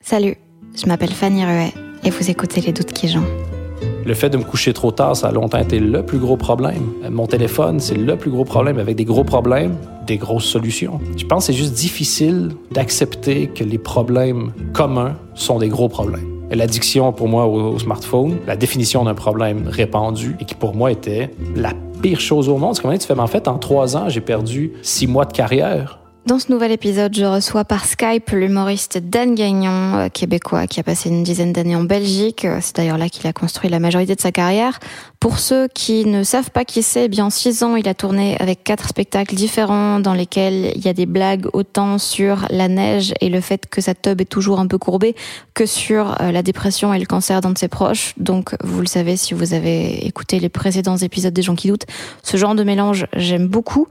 Salut, je m'appelle Fanny Ruet et vous écoutez Les Doutes qui jouent. Le fait de me coucher trop tard, ça a longtemps été le plus gros problème. Mon téléphone, c'est le plus gros problème. Avec des gros problèmes, des grosses solutions. Je pense que c'est juste difficile d'accepter que les problèmes communs sont des gros problèmes. L'addiction, pour moi, au, smartphone, la définition d'un problème répandu et qui, pour moi, était la pire chose au monde. C'est comment tu fais? Mais en fait, en trois ans, j'ai perdu six mois de carrière dans ce nouvel épisode, je reçois par Skype l'humoriste Dan Gagnon, euh, québécois, qui a passé une dizaine d'années en Belgique. Euh, c'est d'ailleurs là qu'il a construit la majorité de sa carrière. Pour ceux qui ne savent pas qui c'est, eh bien en six ans, il a tourné avec quatre spectacles différents dans lesquels il y a des blagues autant sur la neige et le fait que sa tub est toujours un peu courbée que sur euh, la dépression et le cancer d'un de ses proches. Donc, vous le savez si vous avez écouté les précédents épisodes des gens qui doutent, ce genre de mélange, j'aime beaucoup.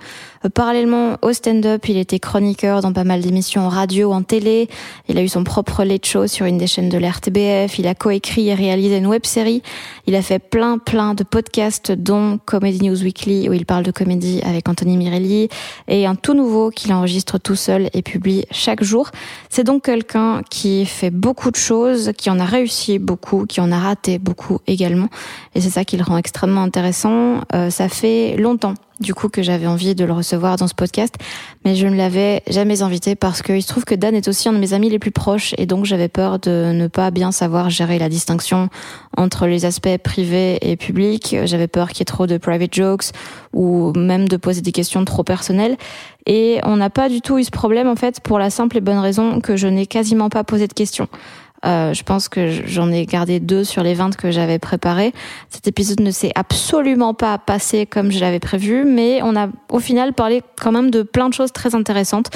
Parallèlement au stand-up, il était chroniqueur dans pas mal d'émissions en radio, en télé. Il a eu son propre late show sur une des chaînes de l'RTBF. Il a coécrit et réalisé une web série. Il a fait plein, plein de podcasts, dont Comedy News Weekly, où il parle de comédie avec Anthony Mirelli, et un tout nouveau qu'il enregistre tout seul et publie chaque jour. C'est donc quelqu'un qui fait beaucoup de choses, qui en a réussi beaucoup, qui en a raté beaucoup également. Et c'est ça qui le rend extrêmement intéressant. Euh, ça fait longtemps du coup que j'avais envie de le recevoir dans ce podcast, mais je ne l'avais jamais invité parce qu'il se trouve que Dan est aussi un de mes amis les plus proches et donc j'avais peur de ne pas bien savoir gérer la distinction entre les aspects privés et publics. J'avais peur qu'il y ait trop de private jokes ou même de poser des questions trop personnelles. Et on n'a pas du tout eu ce problème en fait pour la simple et bonne raison que je n'ai quasiment pas posé de questions. Euh, je pense que j'en ai gardé deux sur les 20 que j'avais préparés. Cet épisode ne s'est absolument pas passé comme je l'avais prévu, mais on a au final parlé quand même de plein de choses très intéressantes,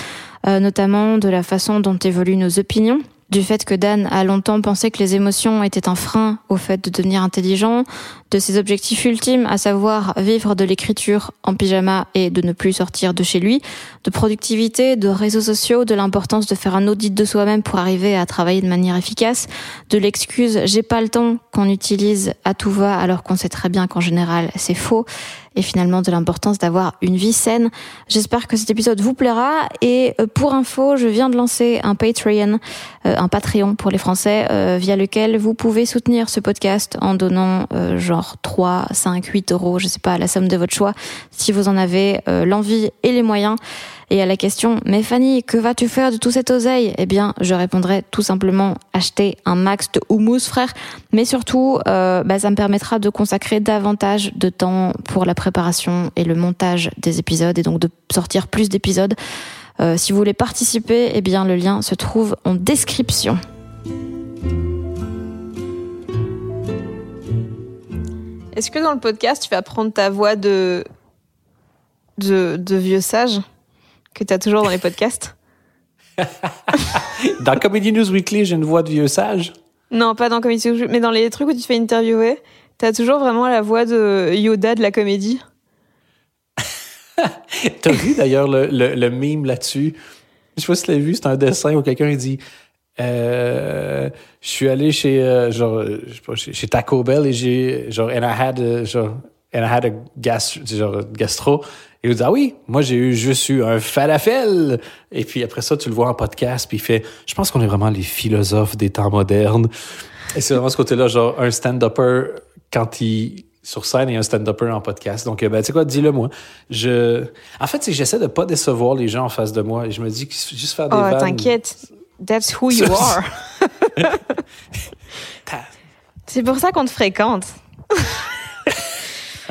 euh, notamment de la façon dont évoluent nos opinions du fait que Dan a longtemps pensé que les émotions étaient un frein au fait de devenir intelligent, de ses objectifs ultimes, à savoir vivre de l'écriture en pyjama et de ne plus sortir de chez lui, de productivité, de réseaux sociaux, de l'importance de faire un audit de soi-même pour arriver à travailler de manière efficace, de l'excuse j'ai pas le temps qu'on utilise à tout va alors qu'on sait très bien qu'en général c'est faux, et finalement de l'importance d'avoir une vie saine. J'espère que cet épisode vous plaira et euh, pour info, je viens de lancer un Patreon, euh, un Patreon pour les Français, euh, via lequel vous pouvez soutenir ce podcast en donnant genre 3, 5, 8 euros, je sais pas, la somme de votre choix, si vous en avez l'envie et les moyens. Et à la question, mais Fanny, que vas-tu faire de tout cet oseille? Eh bien, je répondrai tout simplement acheter un max de houmous, frère. Mais surtout, euh, bah, ça me permettra de consacrer davantage de temps pour la préparation et le montage des épisodes et donc de sortir plus d'épisodes. Euh, si vous voulez participer, eh bien, le lien se trouve en description. Est-ce que dans le podcast, tu vas prendre ta voix de, de vieux sage? Que tu as toujours dans les podcasts? Dans Comedy News Weekly, j'ai une voix de vieux sage. Non, pas dans Comedy News mais dans les trucs où tu te fais interviewer, tu as toujours vraiment la voix de Yoda de la comédie. T'as vu d'ailleurs le, le, meme là-dessus? Je sais pas si tu l'as vu, c'est un dessin où quelqu'un dit euh, Je suis allé chez, euh, genre, chez Taco Bell et j'ai, genre, and I had, a, genre, and I had a genre, gastro. Et il dit, ah oui, moi j'ai eu juste eu un falafel. Et puis après ça, tu le vois en podcast, puis il fait, je pense qu'on est vraiment les philosophes des temps modernes. Et c'est vraiment ce côté-là, genre un stand-upper, quand il, sur scène et un stand-upper en podcast. Donc, euh, ben, tu sais quoi, dis-le moi. Je... En fait, c'est que j'essaie de pas décevoir les gens en face de moi. Et je me dis que juste faire des Oh, vannes... t'inquiète. That's who you are. c'est pour ça qu'on te fréquente.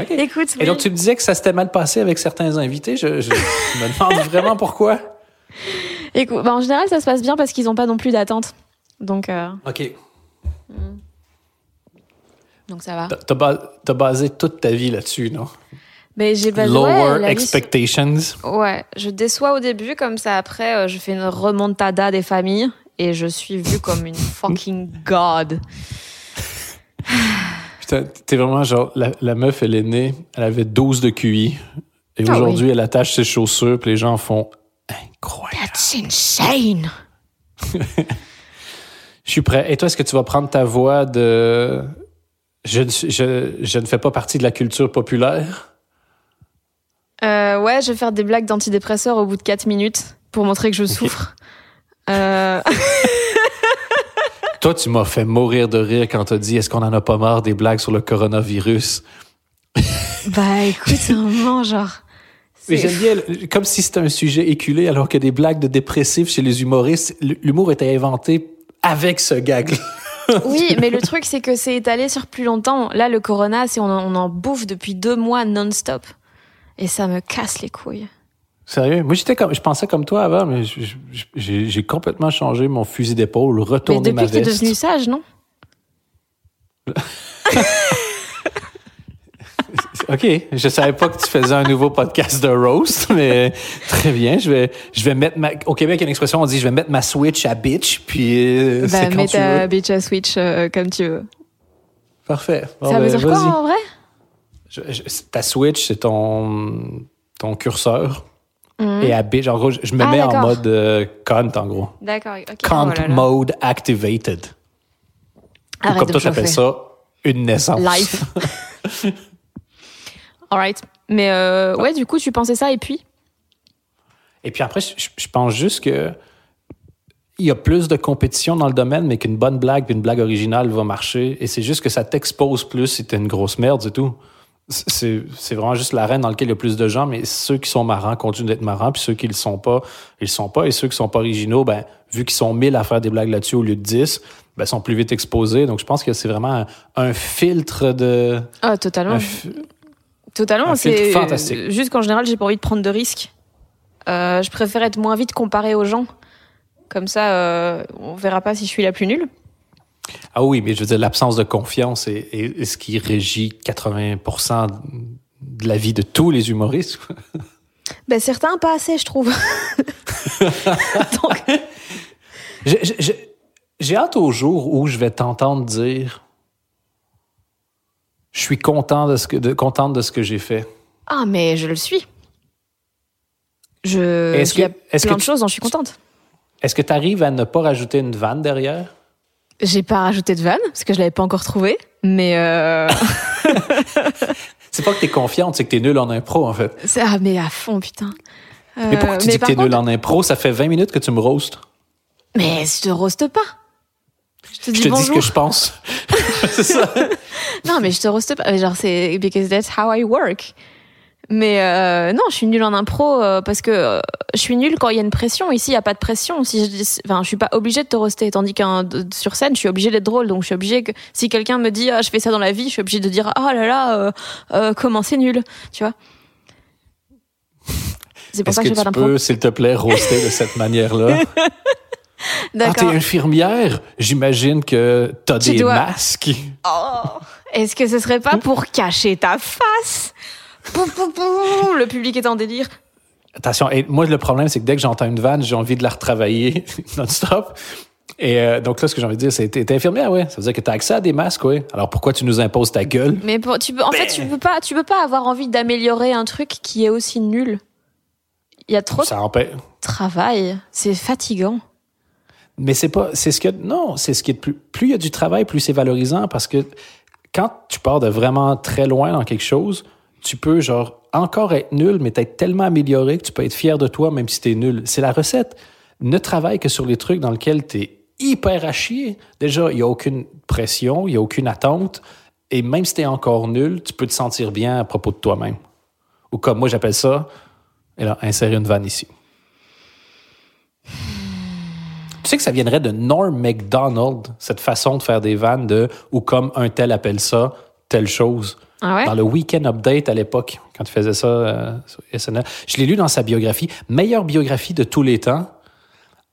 Écoute, Et donc, tu me disais que ça s'était mal passé avec certains invités. Je, je me demande vraiment pourquoi. Écoute, bah, en général, ça se passe bien parce qu'ils n'ont pas non plus d'attente. Donc, euh, OK. donc ça va. T'as- ba- basé toute ta vie là-dessus, non? Mais j'ai basé Lower ouais, la vie- expectations. Ouais, je déçois au début, comme ça après, euh, je fais une remontada des familles et je suis vue comme une fucking god. T'es vraiment genre, la, la meuf, elle est née, elle avait 12 de QI. Et Ah aujourd'hui, elle attache ses chaussures, puis les gens font incroyable. That's insane! Je suis prêt. Et toi, est-ce que tu vas prendre ta voix de. Je, je, je ne fais pas partie de la culture populaire? Euh, ouais, je vais faire des blagues d'antidépresseurs au bout de 4 minutes pour montrer que je souffre. Euh, Toi, tu m'as fait mourir de rire quand t'as dit est-ce qu'on en a pas marre des blagues sur le coronavirus? bah écoute, un moment, genre. Mais j'aime bien, comme si c'était un sujet éculé, alors que des blagues de dépressifs chez les humoristes, l'humour était inventé avec ce gag. Oui, mais le truc, c'est que c'est étalé sur plus longtemps. Là, le corona, c'est on, en- on en bouffe depuis deux mois non-stop. Et ça me casse les couilles. Sérieux? Moi, j'étais comme, je pensais comme toi avant, mais j'ai complètement changé mon fusil d'épaule, Mais retourné ma depuis que t'es veste. devenu sage, non? OK, je savais pas que tu faisais un nouveau podcast de roast, mais très bien. Je vais, je vais mettre ma. Au Québec, il y a une expression, on dit je vais mettre ma switch à bitch, puis euh, c'est quand mets tu ta veux. bitch à switch euh, comme tu veux. Parfait. Bon, ça veut ben, dire quoi en vrai? Je- je- ta switch, c'est ton, ton curseur. Mhm. Et à bitch, en gros, je, me Ah, mets en mode euh, cunt, en gros. D'accord, ok. Cunt Oh mode activated. Ou comme de toi, chauffer. ça une naissance. Life. Alright. Mais euh, ouais, du coup, tu pensais ça et puis? Et puis après, je, je pense juste que il y a plus de compétition dans le domaine, mais qu'une bonne blague puis une blague originale va marcher. Et c'est juste que ça t'expose plus si t'es une grosse merde, c'est tout. C'est c'est vraiment juste l'arène dans laquelle il y a plus de gens, mais ceux qui sont marrants continuent d'être marrants, puis ceux qui le sont pas, ils le sont pas. Et ceux qui sont pas originaux, ben, vu qu'ils sont 1000 à faire des blagues là-dessus au lieu de 10, ben, sont plus vite exposés. Donc je pense que c'est vraiment un, un filtre de. Ah, totalement. fi- Totalement. un C'est fantastique. juste qu'en général, j'ai pas envie de prendre de risques. Euh, je préfère être moins vite comparé aux gens. Comme ça, euh, on verra pas si je suis la plus nulle. Ah oui, mais je veux dire, l'absence de confiance est, est- est ce qui régit 80% de la vie de tous les humoristes. Ben, certains, pas assez, je trouve. Donc, J'ai- hâte au jour où je vais t'entendre dire je suis content de ce que, de, contente de ce que j'ai fait. ah, mais je le suis. Je, Est-ce il y a plein que de choses dont je suis contente. Est-ce que tu arrives à ne pas rajouter une vanne derrière? J'ai pas rajouté de vanne parce que je l'avais pas encore trouvé, mais euh... C'est pas que t'es confiante, c'est que t'es nul en impro, en fait. ah mais à fond putain. Mais pourquoi Euh, tu dis que t'es contre- en impro? Ça fait 20 minutes que tu me roastes. Mais je te roste pas. Je te dis Je te dis ce que je pense. c'est ça. Non mais je te roste pas. Genre c'est because that's how I work. Mais euh, non, je suis nulle en impro euh, parce que euh, je suis nulle quand il y a une pression. Ici, il y a pas de pression. Si je, dis- enfin, je suis pas obligée de te roster, tandis qu'un sur scène, je suis obligée d'être drôle. Donc, je suis obligée que si quelqu'un me dit ah je fais ça dans la vie, je suis obligée de dire ah là là euh, euh, comment c'est nul, tu vois. C'est pour Est-ce ça que que je tu peux, s'il te plaît, roaster de cette manière-là? Ah, t'es D'accord. infirmière? J'imagine que t'as Tu des dois- masques. Oh, Est-ce que ce serait pas pour cacher ta face? Pou, pou, pou, Le public est en délire. Attention, et moi, le problème, c'est que dès que j'entends une vanne, j'ai envie de la retravailler non-stop. Et euh, donc là, ce que j'ai envie de dire, c'est t'es t'es infirmière, ouais. Ça veut dire que t'as accès à des masques, ouais. Alors pourquoi tu nous imposes ta gueule? Mais pour- tu peux, en fait, tu peux pas, tu peux pas avoir envie d'améliorer un truc qui est aussi nul. Il y a trop de empêche. travail. C'est fatigant. Mais c'est pas, c'est ce que, non, c'est ce qui est plus, plus il y a du travail, plus c'est valorisant parce que quand tu pars de vraiment très loin dans quelque chose, tu peux, genre, encore être nul, mais t'être tellement amélioré que tu peux être fier de toi même si t'es nul. C'est la recette. Ne travaille que sur les trucs dans lesquels t'es hyper à chier. Déjà, il y a aucune pression, il y a aucune attente. Et même si tu es encore nul, tu peux te sentir bien à propos de toi-même. Ou comme moi, j'appelle ça, et là, insérer une vanne ici. Tu sais que ça viendrait de Norm MacDonald, cette façon de faire des vannes de ou comme un tel appelle ça, telle chose. Ah ouais? Dans le Weekend Update à l'époque, quand il faisait ça euh, sur SNL. Je l'ai lu dans sa biographie. Meilleure biographie de tous les temps.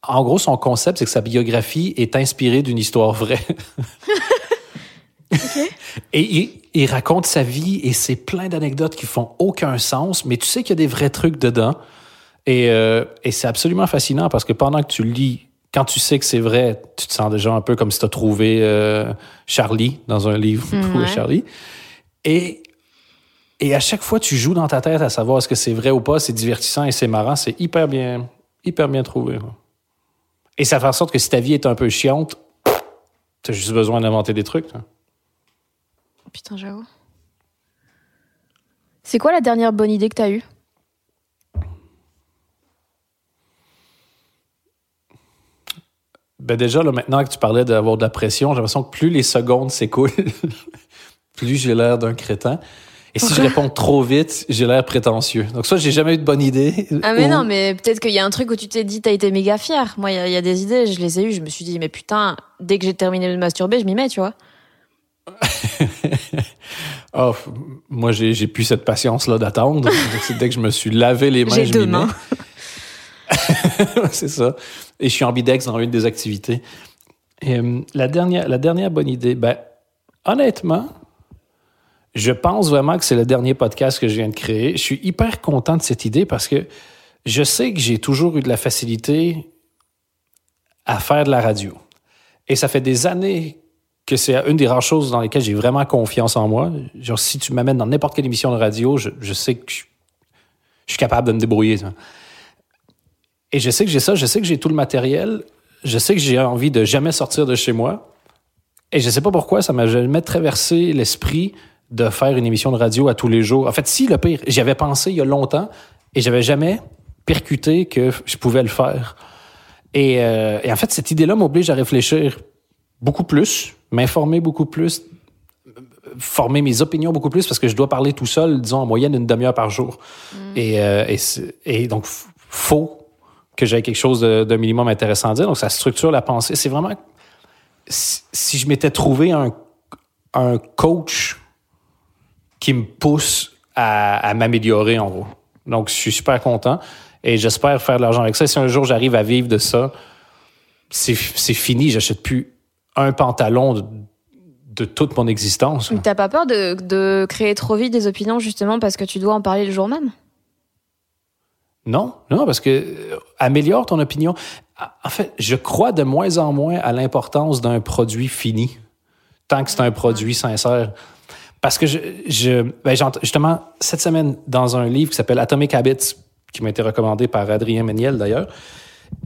En gros, son concept, c'est que sa biographie est inspirée d'une histoire vraie. Et il, il raconte sa vie et c'est plein d'anecdotes qui font aucun sens, mais tu sais qu'il y a des vrais trucs dedans. Et, euh, et c'est absolument fascinant parce que pendant que tu lis, quand tu sais que c'est vrai, tu te sens déjà un peu comme si tu as trouvé euh, Charlie dans un livre Mm, trouvé ouais. Charlie. Et, et à chaque fois, tu joues dans ta tête à savoir est-ce que c'est vrai ou pas. C'est divertissant et c'est marrant. C'est hyper bien, hyper bien trouvé. Et ça fait en sorte que si ta vie est un peu chiante, tu as juste besoin d'inventer des trucs. hein. Putain, j'avoue. C'est quoi la dernière bonne idée que t'as eue? Ben déjà, là, maintenant que tu parlais d'avoir de la pression, j'ai l'impression que plus les secondes s'écoulent, plus j'ai l'air d'un crétin. Et si je réponds trop vite, j'ai l'air prétentieux. Donc soit j'ai jamais eu de bonne idée. Ah mais ou- non, mais peut-être qu'il y a un truc où tu t'es dit, t'as été méga fier. Moi, il y, a- il y a des idées, je les ai eues, je me suis dit, mais putain, dès que j'ai terminé de masturber, je m'y mets, tu vois. Oh, moi, j'ai plus cette patience-là d'attendre. Dès que je me suis lavé les mains, je m'y mets. c'est ça. Et je suis ambidex dans une des activités. Et, euh, la, dernière, la dernière bonne idée, ben, honnêtement, je pense vraiment que c'est le dernier podcast que je viens de créer. Je suis hyper content de cette idée parce que je sais que j'ai toujours eu de la facilité à faire de la radio. Et ça fait des années que c'est une des rares choses dans lesquelles j'ai vraiment confiance en moi. Genre, si tu m'amènes dans n'importe quelle émission de radio, je, je sais que je, suis capable de me débrouiller. Et je sais que j'ai ça, je sais que j'ai tout le matériel, je sais que j'ai envie de jamais sortir de chez moi. Et je sais pas pourquoi ça m'a jamais traversé l'esprit de faire une émission de radio à tous les jours. En fait, si, le pire, j'y avais pensé il y a longtemps et j'avais jamais percuté que je pouvais le faire. Et, euh, et en fait, cette idée-là m'oblige à réfléchir beaucoup plus, m'informer beaucoup plus, former mes opinions beaucoup plus parce que je dois parler tout seul, disons, en moyenne une demi-heure par jour. Et, euh, et, donc, faut que j'aie quelque chose de, de minimum intéressant à dire. Donc, ça structure la pensée. C'est vraiment... Si, si je m'étais trouvé un, un coach qui me pousse à, à m'améliorer, en gros. Donc, je suis super content et j'espère faire de l'argent avec ça. Si un jour j'arrive à vivre de ça, c'est c'est fini. J'achète plus un pantalon de, de toute mon existence. T'as pas peur de, de créer trop vite des opinions, justement, parce que tu dois en parler le jour même? Non, non, parce que euh, améliore ton opinion. En fait, je crois de moins en moins à l'importance d'un produit fini, tant que c'est un produit sincère. Parce que je, ben, justement, cette semaine, dans un livre qui s'appelle Atomic Habits, qui m'a été recommandé par Adrien Méniel d'ailleurs,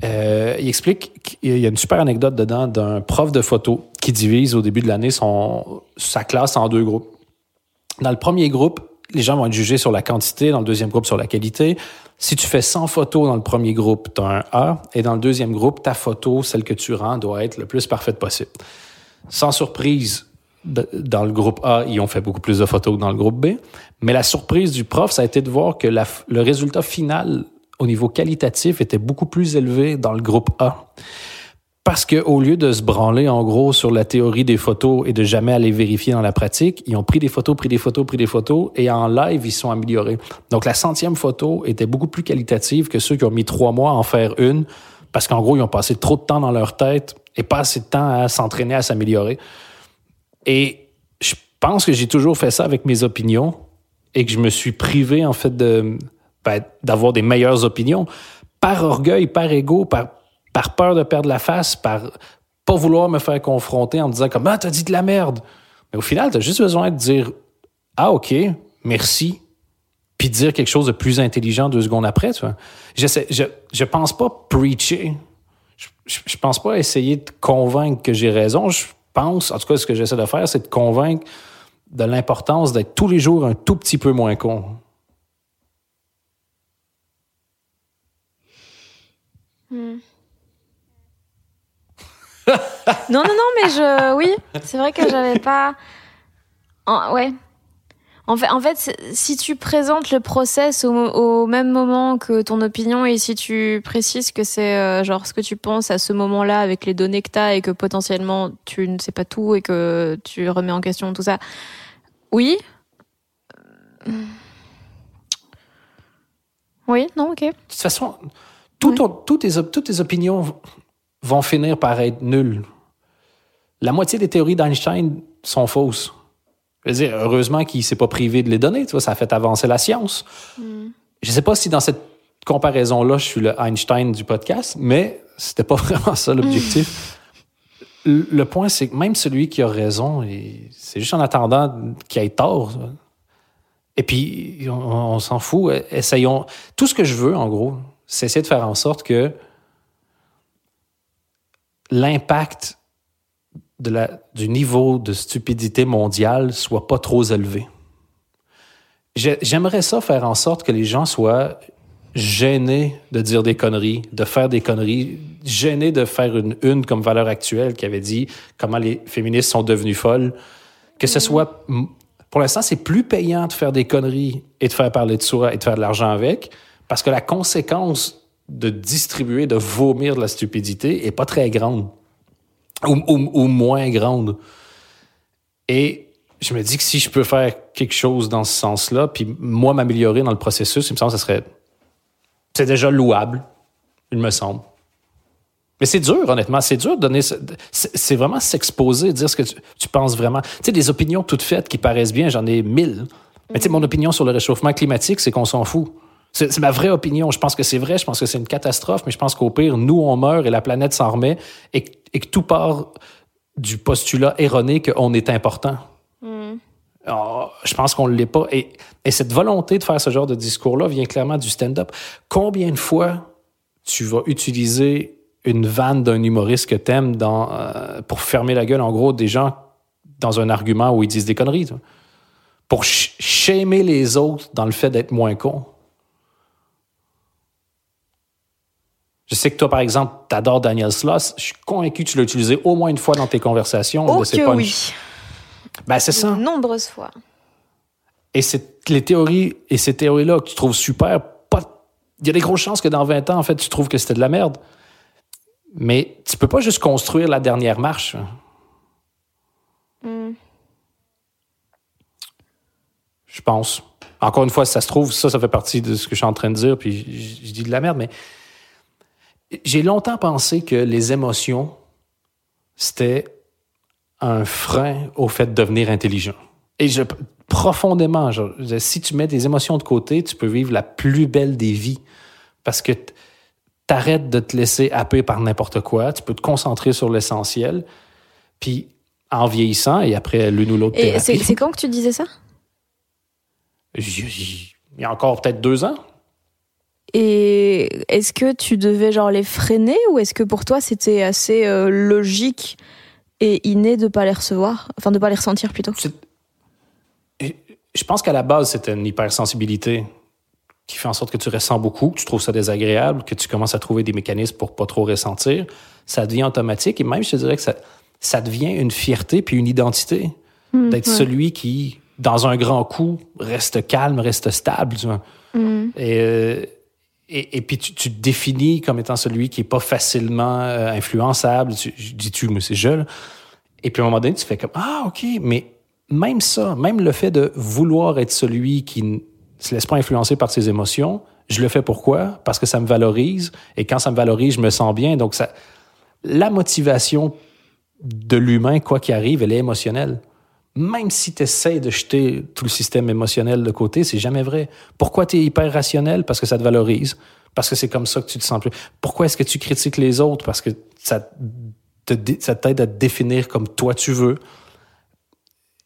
euh, il explique qu'il y a une super anecdote dedans d'un prof de photo qui divise au début de l'année son, sa classe en deux groupes. Dans le premier groupe, les gens vont être jugés sur la quantité, dans le deuxième groupe sur la qualité. Si tu fais 100 photos dans le premier groupe, tu as un A, et dans le deuxième groupe, ta photo, celle que tu rends, doit être le plus parfaite possible. Sans surprise, dans le groupe A, ils ont fait beaucoup plus de photos que dans le groupe B. Mais la surprise du prof, ça a été de voir que le résultat final au niveau qualitatif était beaucoup plus élevé dans le groupe A. Parce que au lieu de se branler en gros sur la théorie des photos et de jamais aller vérifier dans la pratique, ils ont pris des photos, pris des photos, pris des photos et en live ils sont améliorés. Donc la centième photo était beaucoup plus qualitative que ceux qui ont mis trois mois à en faire une parce qu'en gros ils ont passé trop de temps dans leur tête et pas assez de temps à s'entraîner à s'améliorer. Et je pense que j'ai toujours fait ça avec mes opinions et que je me suis privé en fait ben, d'avoir des meilleures opinions par orgueil, par ego, par par peur de perdre la face, par pas vouloir me faire confronter en me disant comme ah t'as dit de la merde. Mais au final, t'as juste besoin de dire ah ok merci puis dire quelque chose de plus intelligent deux secondes après. Tu vois. Je je pense pas preacher. Je, pense pas essayer de convaincre que j'ai raison. Pense, en tout cas, ce que j'essaie de faire, c'est de convaincre de l'importance d'être tous les jours un tout petit peu moins con. Non, non, non, mais je. Oui, c'est vrai que j'avais pas. Ouais. En fait, en fait, c'est- si tu présentes le process au, au même moment que ton opinion et si tu précises que c'est euh, genre ce que tu penses à ce moment-là avec les données que tu as et que potentiellement tu ne sais pas tout et que tu remets en question tout ça, oui. Oui, non, ok. De toute façon, tout ton- toutes, tes, op- toutes tes opinions vont finir par être nulles. La moitié des théories d'Einstein sont fausses. Je veux dire, heureusement qu'il ne s'est pas privé de les donner, tu vois, ça a fait avancer la science. Je ne sais pas si dans cette comparaison-là, je suis le Einstein du podcast, mais c'était pas vraiment ça l'objectif. Le le point, c'est que même celui qui a raison, c'est juste en attendant qu'il ait tort. Et puis, on, on s'en fout. Essayons. Tout ce que je veux, en gros, c'est essayer de faire en sorte que l'impact de la, du niveau de stupidité mondiale soit pas trop élevé. J'ai- J'aimerais ça faire en sorte que les gens soient gênés de dire des conneries, de faire des conneries, gênés de faire une une comme valeur actuelle qui avait dit comment les féministes sont devenues folles. Que ce soit. Pour l'instant, c'est plus payant de faire des conneries et de faire parler de soi et de faire de l'argent avec, parce que la conséquence de distribuer, de vomir de la stupidité est pas très grande ou, moins grande. Et je me dis que si je peux faire quelque chose dans ce sens-là, puis moi m'améliorer dans le processus, il me semble que ça serait. C'est déjà louable, il me semble. Mais c'est dur, honnêtement. C'est dur de donner. ce- C'est vraiment s'exposer, dire ce que tu penses vraiment. Tu sais, des opinions toutes faites qui paraissent bien, j'en ai mille. Mais tu sais, mon opinion sur le réchauffement climatique, c'est qu'on s'en fout. C'est ma vraie opinion. Je pense que c'est vrai, je pense que c'est une catastrophe, mais je pense qu'au pire, nous, on meurt et la planète s'en remet et, que- et que tout part du postulat erroné qu'on est important. Ah, je pense qu'on ne l'est pas. Et, et cette volonté de faire ce genre de discours-là vient clairement du stand-up. Combien de fois tu vas utiliser une vanne d'un humoriste que t'aimes dans, euh, pour fermer la gueule, en gros, des gens dans un argument où ils disent des conneries, pour ch- shamer les autres dans le fait d'être moins con. Je sais que toi, par exemple, t'adores Daniel Sloss. Je suis convaincu que tu l'as utilisé au moins une fois dans tes conversations. Oh de ses que oui. Ben, c'est ça. De nombreuses fois. Et c'est les théories et ces théories-là que tu trouves super, pas. Il y a des grosses chances que dans 20 ans, en fait, tu trouves que c'était de la merde. Mais tu peux pas juste construire la dernière marche. Hmm. Je pense. Encore une fois, si ça se trouve, ça, ça fait partie de ce que je suis en train de dire, puis je, je dis de la merde, mais j'ai longtemps pensé que les émotions, c'était un frein au fait de devenir intelligent. Et je, profondément, je- si tu mets des émotions de côté, tu peux vivre la plus belle des vies. Parce que t'arrêtes de te laisser happer par n'importe quoi, tu peux te concentrer sur l'essentiel. Puis, en vieillissant, et après l'une ou l'autre thérapie, c'est quand que tu disais ça? J- j- il y a encore peut-être deux ans. Et est-ce que tu devais genre les freiner ou est-ce que pour toi c'était assez euh, logique et inné de pas les recevoir, enfin de pas les ressentir plutôt Je pense qu'à la base, c'était une hypersensibilité qui fait en sorte que tu ressens beaucoup, que tu trouves ça désagréable, que tu commences à trouver des mécanismes pour pas trop ressentir. Ça devient automatique et même, je te dirais que ça, ça devient une fierté puis une identité d'être ouais. celui qui, dans un grand coup, reste calme, reste stable. tu vois. Et, euh, et, puis tu, te définis comme étant celui qui est pas facilement euh, influençable. Tu, dis tu, mais c'est je. là. Et puis à un moment donné, tu fais comme Ah, OK, mais même ça, même le fait de vouloir être celui qui ne se laisse pas influencer par ses émotions, je le fais pourquoi? Parce que ça me valorise. Et quand ça me valorise, je me sens bien. Donc, ça, la motivation de l'humain, quoi qu'il arrive, elle est émotionnelle. Même si tu essaies de jeter tout le système émotionnel de côté, c'est jamais vrai. Pourquoi tu es hyper rationnel? Parce que ça te valorise. Parce que c'est comme ça que tu te sens plus. Pourquoi est-ce que tu critiques les autres? Parce que ça t'aide à te définir comme toi tu veux.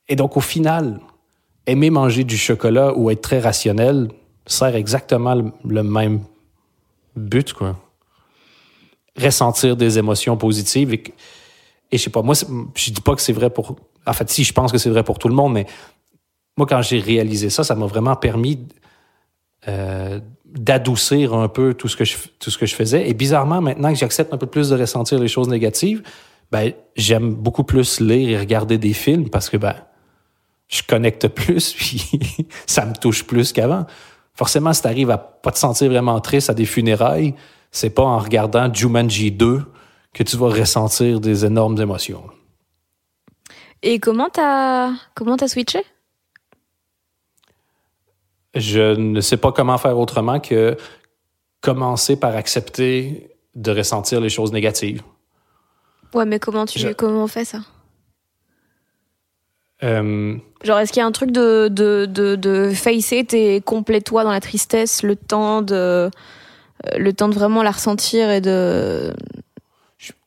Et donc, au final, aimer manger du chocolat ou être très rationnel sert exactement le, même but, quoi. Ressentir des émotions positives. Et, et je sais pas, moi, je dis pas que c'est vrai pour. En fait, si, je pense que c'est vrai pour tout le monde, mais moi, quand j'ai réalisé ça, ça m'a vraiment permis euh, d'adoucir un peu tout ce, que je, tout ce que je faisais. Et bizarrement, maintenant que j'accepte un peu plus de ressentir les choses négatives, ben, j'aime beaucoup plus lire et regarder des films parce que ben, je connecte plus, puis ça me touche plus qu'avant. Forcément, si t'arrives à pas te sentir vraiment triste à des funérailles, c'est pas en regardant Jumanji 2 que tu vas ressentir des énormes émotions. Et comment t'as comment t'as switché? Je ne sais pas comment faire autrement que commencer par accepter de ressentir les choses négatives. Ouais, mais comment tu Je- comment on fait ça? Euh, Genre, est-ce qu'il y a un truc de, de, de, de facer tes complets toi dans la tristesse, le temps de, euh, le temps de vraiment la ressentir et de.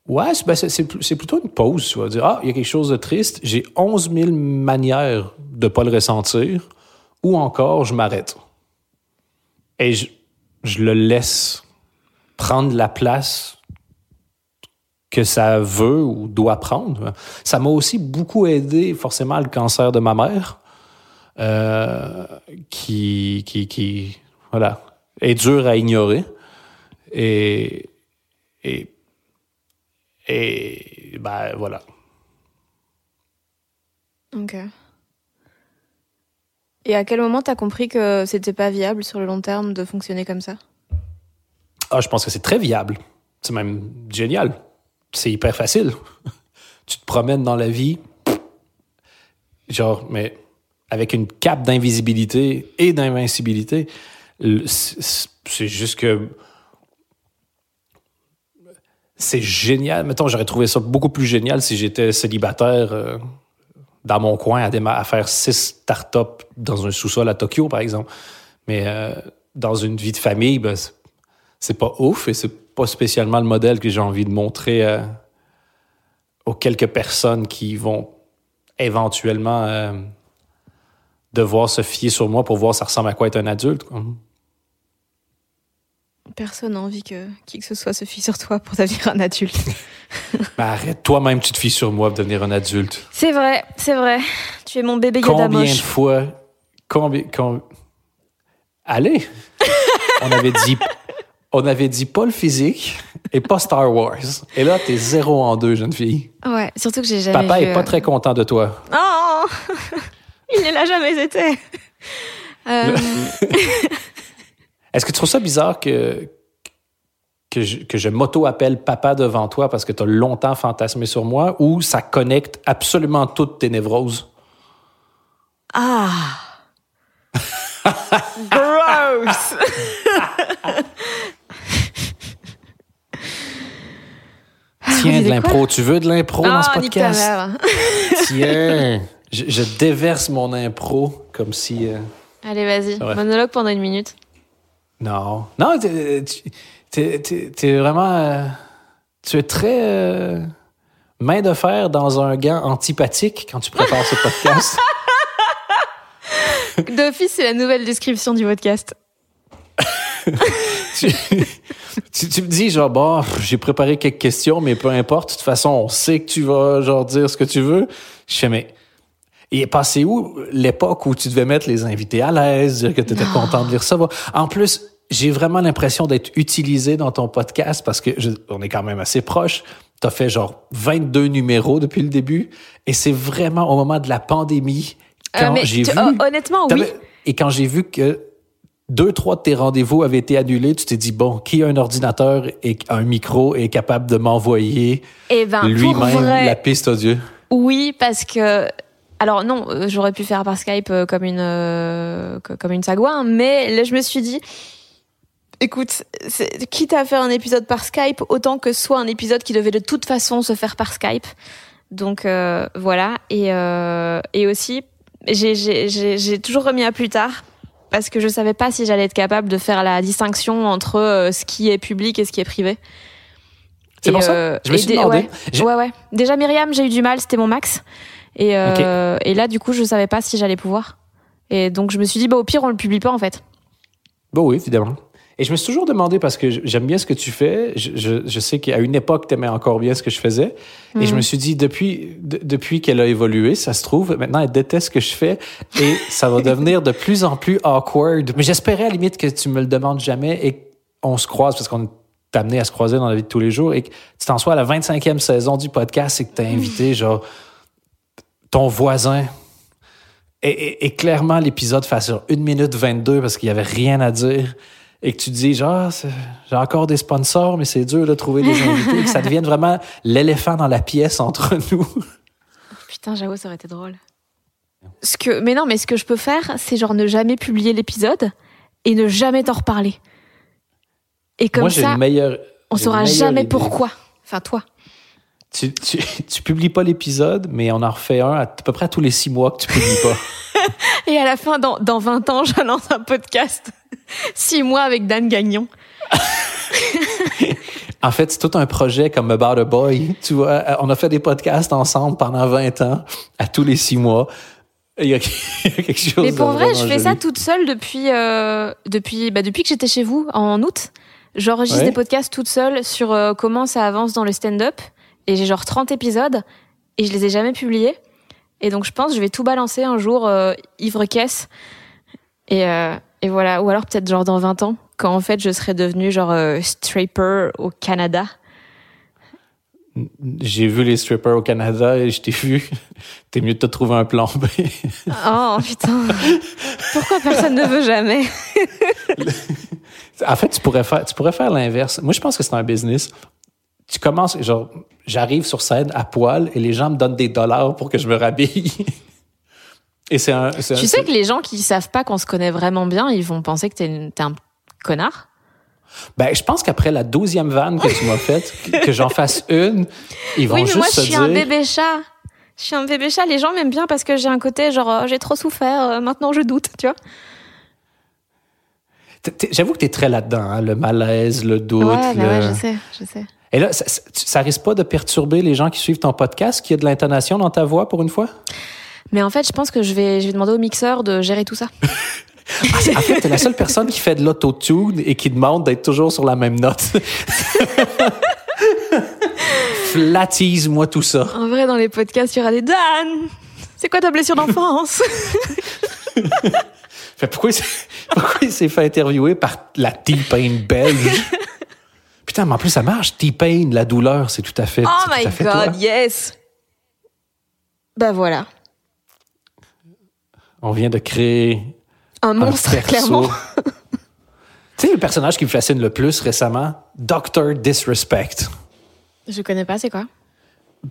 Ouais, c'est ben, c'est- c'est pl- c'est plutôt une pause. Tu vas dire, ah, il y a quelque chose de triste, j'ai 11 000 manières de pas le ressentir, ou encore, je m'arrête. Et je, je le laisse prendre la place que ça veut ou doit prendre. Ça m'a aussi beaucoup aidé, forcément, le cancer de ma mère, euh, qui, qui, qui, voilà, est dur à ignorer. Et, et, et ben voilà. Ok. Et à quel moment t'as compris que c'était pas viable sur le long terme de fonctionner comme ça? Ah, je pense que c'est très viable. C'est même génial. C'est hyper facile. tu te promènes dans la vie, genre, mais avec une cape d'invisibilité et d'invincibilité. C'est juste que c'est génial. Mettons, j'aurais trouvé ça beaucoup plus génial si j'étais célibataire euh, dans mon coin à, faire six startups dans un sous-sol à Tokyo, par exemple. Mais euh, dans une vie de famille, ben, c'est- pas ouf et c'est pas spécialement le modèle que j'ai envie de montrer euh, aux quelques personnes qui vont éventuellement devoir se fier sur moi pour voir ça ressemble à quoi être un adulte. Personne n'a envie que qui que ce soit se fie sur toi pour devenir un adulte. Mais arrête, toi-même, tu te fies sur moi pour devenir un adulte. C'est vrai, c'est vrai. Tu es mon bébé Combien de Yadamosh. fois. Combien. com- Allez! on avait dit. On avait dit pas le physique et pas Star Wars. Et là, t'es zéro en deux, jeune fille. Ouais, surtout que j'ai jamais Papa vu, est pas euh, très content de toi. Oh Il ne l'a jamais été. Euh, Est-ce que tu trouves ça bizarre que, que je, je m'auto-appelle papa devant toi parce que tu as longtemps fantasmé sur moi ou ça connecte absolument toutes tes névroses? Ah Gross Tiens, de l'impro. Tu veux de l'impro dans ce Ah, podcast? mère. Tiens! Je, je déverse mon impro comme si. euh, Allez, vas-y. Monologue pendant une minute. Non. Non, t'es- vraiment. euh, tu es très. euh, main de fer dans un gant antipathique quand tu prépares ce podcast. D'office, c'est la nouvelle description du podcast. tu, tu- tu me dis, genre, bon, j'ai préparé quelques questions, mais peu importe. De toute façon, on sait que tu vas, genre, dire ce que tu veux. Je fais, mais. Il est passé où l'époque où tu devais mettre les invités à l'aise, dire que tu étais content de les recevoir? En plus, j'ai vraiment l'impression d'être utilisé dans ton podcast parce que je- on est quand même assez proches. Tu as fait genre 22 numéros depuis le début et c'est vraiment au moment de la pandémie Euh, quand mais j'ai vu. honnêtement, oui. Et quand j'ai vu que deux, trois de tes rendez-vous avaient été annulés, tu t'es dit, bon, qui a un ordinateur et un micro est capable de m'envoyer Eh ben, lui-même la piste audio? oui, parce que. Alors non, euh, j'aurais pu faire par Skype euh, comme une euh, co- comme une sagouin, mais là je me suis dit, écoute, quitte à faire un épisode par Skype, autant que soit un épisode qui devait de toute façon se faire par Skype. Donc euh, voilà, et euh, et aussi j'ai j'ai j'ai j'ai toujours remis à plus tard parce que je savais pas si j'allais être capable de faire la distinction entre ce qui est public et ce qui est privé. C'est pour ça? Je me suis dé- demandé. Ouais, ouais. Déjà, Myriam, j'ai eu du mal, c'était mon max. Et, euh, et là, du coup, je savais pas si j'allais pouvoir. Et donc, je me suis dit, bah, au pire, on le publie pas, en fait. Bah oui, évidemment. Et je me suis toujours demandé, parce que j'aime bien ce que tu fais, je, je- je sais qu'à une époque, tu aimais encore bien ce que je faisais. Et je me suis dit, depuis, de- depuis qu'elle a évolué, ça se trouve, maintenant, elle déteste ce que je fais et ça va devenir de plus en plus awkward. Mais j'espérais à la limite que tu me le demandes jamais et qu'on se croise, parce qu'on est amené à se croiser dans la vie de tous les jours et que tu t'en sois à la 25e saison du podcast et que tu as invité, genre, ton voisin et, et clairement, l'épisode fait sur 1 minute 22 parce qu'il y avait rien à dire et que tu dis genre j'ai encore des sponsors mais c'est dur de trouver des invités que ça devienne vraiment l'éléphant dans la pièce entre nous. Putain, j'avoue, ça aurait été drôle. Ce que, mais non, mais ce que je peux faire, c'est genre ne jamais publier l'épisode et ne jamais t'en reparler. Et comme Moi, ça, meilleure on saura jamais idée. pourquoi. Enfin, toi. Tu, tu, tu publies pas l'épisode, mais on en refait un à, à peu près à tous les six mois que tu publies pas. Et à la fin, dans, dans 20 ans, je lance un podcast. Six mois avec Dan Gagnon. En fait, c'est tout un projet comme About a Boy. Tu vois, euh, on a fait des podcasts ensemble pendant 20 ans, à tous les six mois. Il y a, quelque chose Mais pour de vrai, je fais ça toute seule depuis, euh, depuis, bah, depuis que j'étais chez vous en août. J'enregistre Ouais. des podcasts toute seule sur euh, comment ça avance dans le stand-up. Et j'ai genre 30 épisodes et je les ai jamais publiés. Et donc je pense que je vais tout balancer un jour euh, ivre-caisse. Et, euh, et voilà. Ou alors peut-être genre dans 20 ans, quand en fait je serai devenue genre euh, stripper au Canada. J'ai vu les strippers au Canada et je t'ai vu. T'es mieux de te trouver un plan B. Oh putain. Pourquoi personne ne veut jamais? En fait, tu pourrais faire, tu pourrais faire l'inverse. Moi, je pense que c'est un business. Tu commences, genre, j'arrive sur scène à poil et les gens me donnent des dollars pour que je me rhabille. Et c'est un. Tu sais que les gens qui savent pas qu'on se connaît vraiment bien, ils vont penser que t'es t'es un connard? Ben, je pense qu'après la douzième vanne que tu m'as faite, que, que j'en fasse une, ils vont Oui, mais juste moi, se je suis dire. un bébé chat. Je suis un bébé chat. Les gens m'aiment bien parce que j'ai un côté genre, oh, j'ai trop souffert, euh, maintenant je doute, tu vois. T'es- t'es- J'avoue que tu es très là-dedans, hein, le malaise, le doute. ouais, bah ouais, je sais, je sais. Et là, ça, risque pas de perturber les gens qui suivent ton podcast, qu'il y a de l'intonation dans ta voix pour une fois? Mais en fait, je pense que je vais, je vais demander au mixeur de gérer tout ça. Ah, en fait, t'es la seule personne qui fait de l'autotune et qui demande d'être toujours sur la même note. Flattise-moi tout ça. En vrai, dans les podcasts, il y aura des Dan. C'est quoi ta blessure d'enfance? Pourquoi, il s'est- pourquoi il s'est fait interviewer par la T-Pain belge? Putain, mais en plus, ça marche. T-Pain, la douleur, c'est tout à fait. Oh my fait god, toi. yes. Bah voilà, On vient de créer un un monstre, perso. clairement. tu sais, le personnage qui me fascine le plus récemment, Dr. Disrespect. Je connais pas, c'est quoi?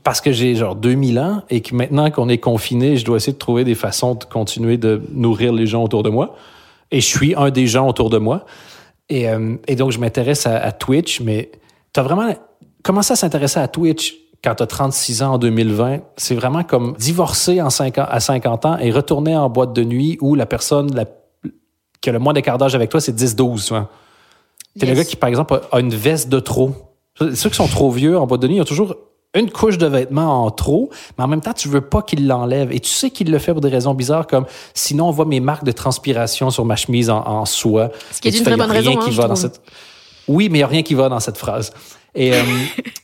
Parce que j'ai genre 2000 ans et que maintenant qu'on est confiné, je dois essayer de trouver des façons de continuer de nourrir les gens autour de moi. Et je suis un des gens autour de moi. Et, euh, et donc, je m'intéresse à, à Twitch, mais tu as vraiment commencé à s'intéresser à Twitch quand tu as 36 ans en 2020. C'est vraiment comme divorcer en 5 ans, à 50 ans et retourner en boîte de nuit où la personne la- qui a le moins d'écart d'âge avec toi, c'est 10-12. souvent. T'es le gars qui, par exemple, a a une veste de trop. Ceux qui sont trop vieux en boîte de nuit, ils ont toujours une couche de vêtements en trop, mais en même temps, tu veux pas qu'il l'enlève. Et tu sais qu'il le fait pour des raisons bizarres, comme sinon on voit mes marques de transpiration sur ma chemise en, en soie. Ce qui est une très bonne rien raison, qui hein, va dans cette... Oui, mais il n'y a rien qui va dans cette phrase. Et, euh,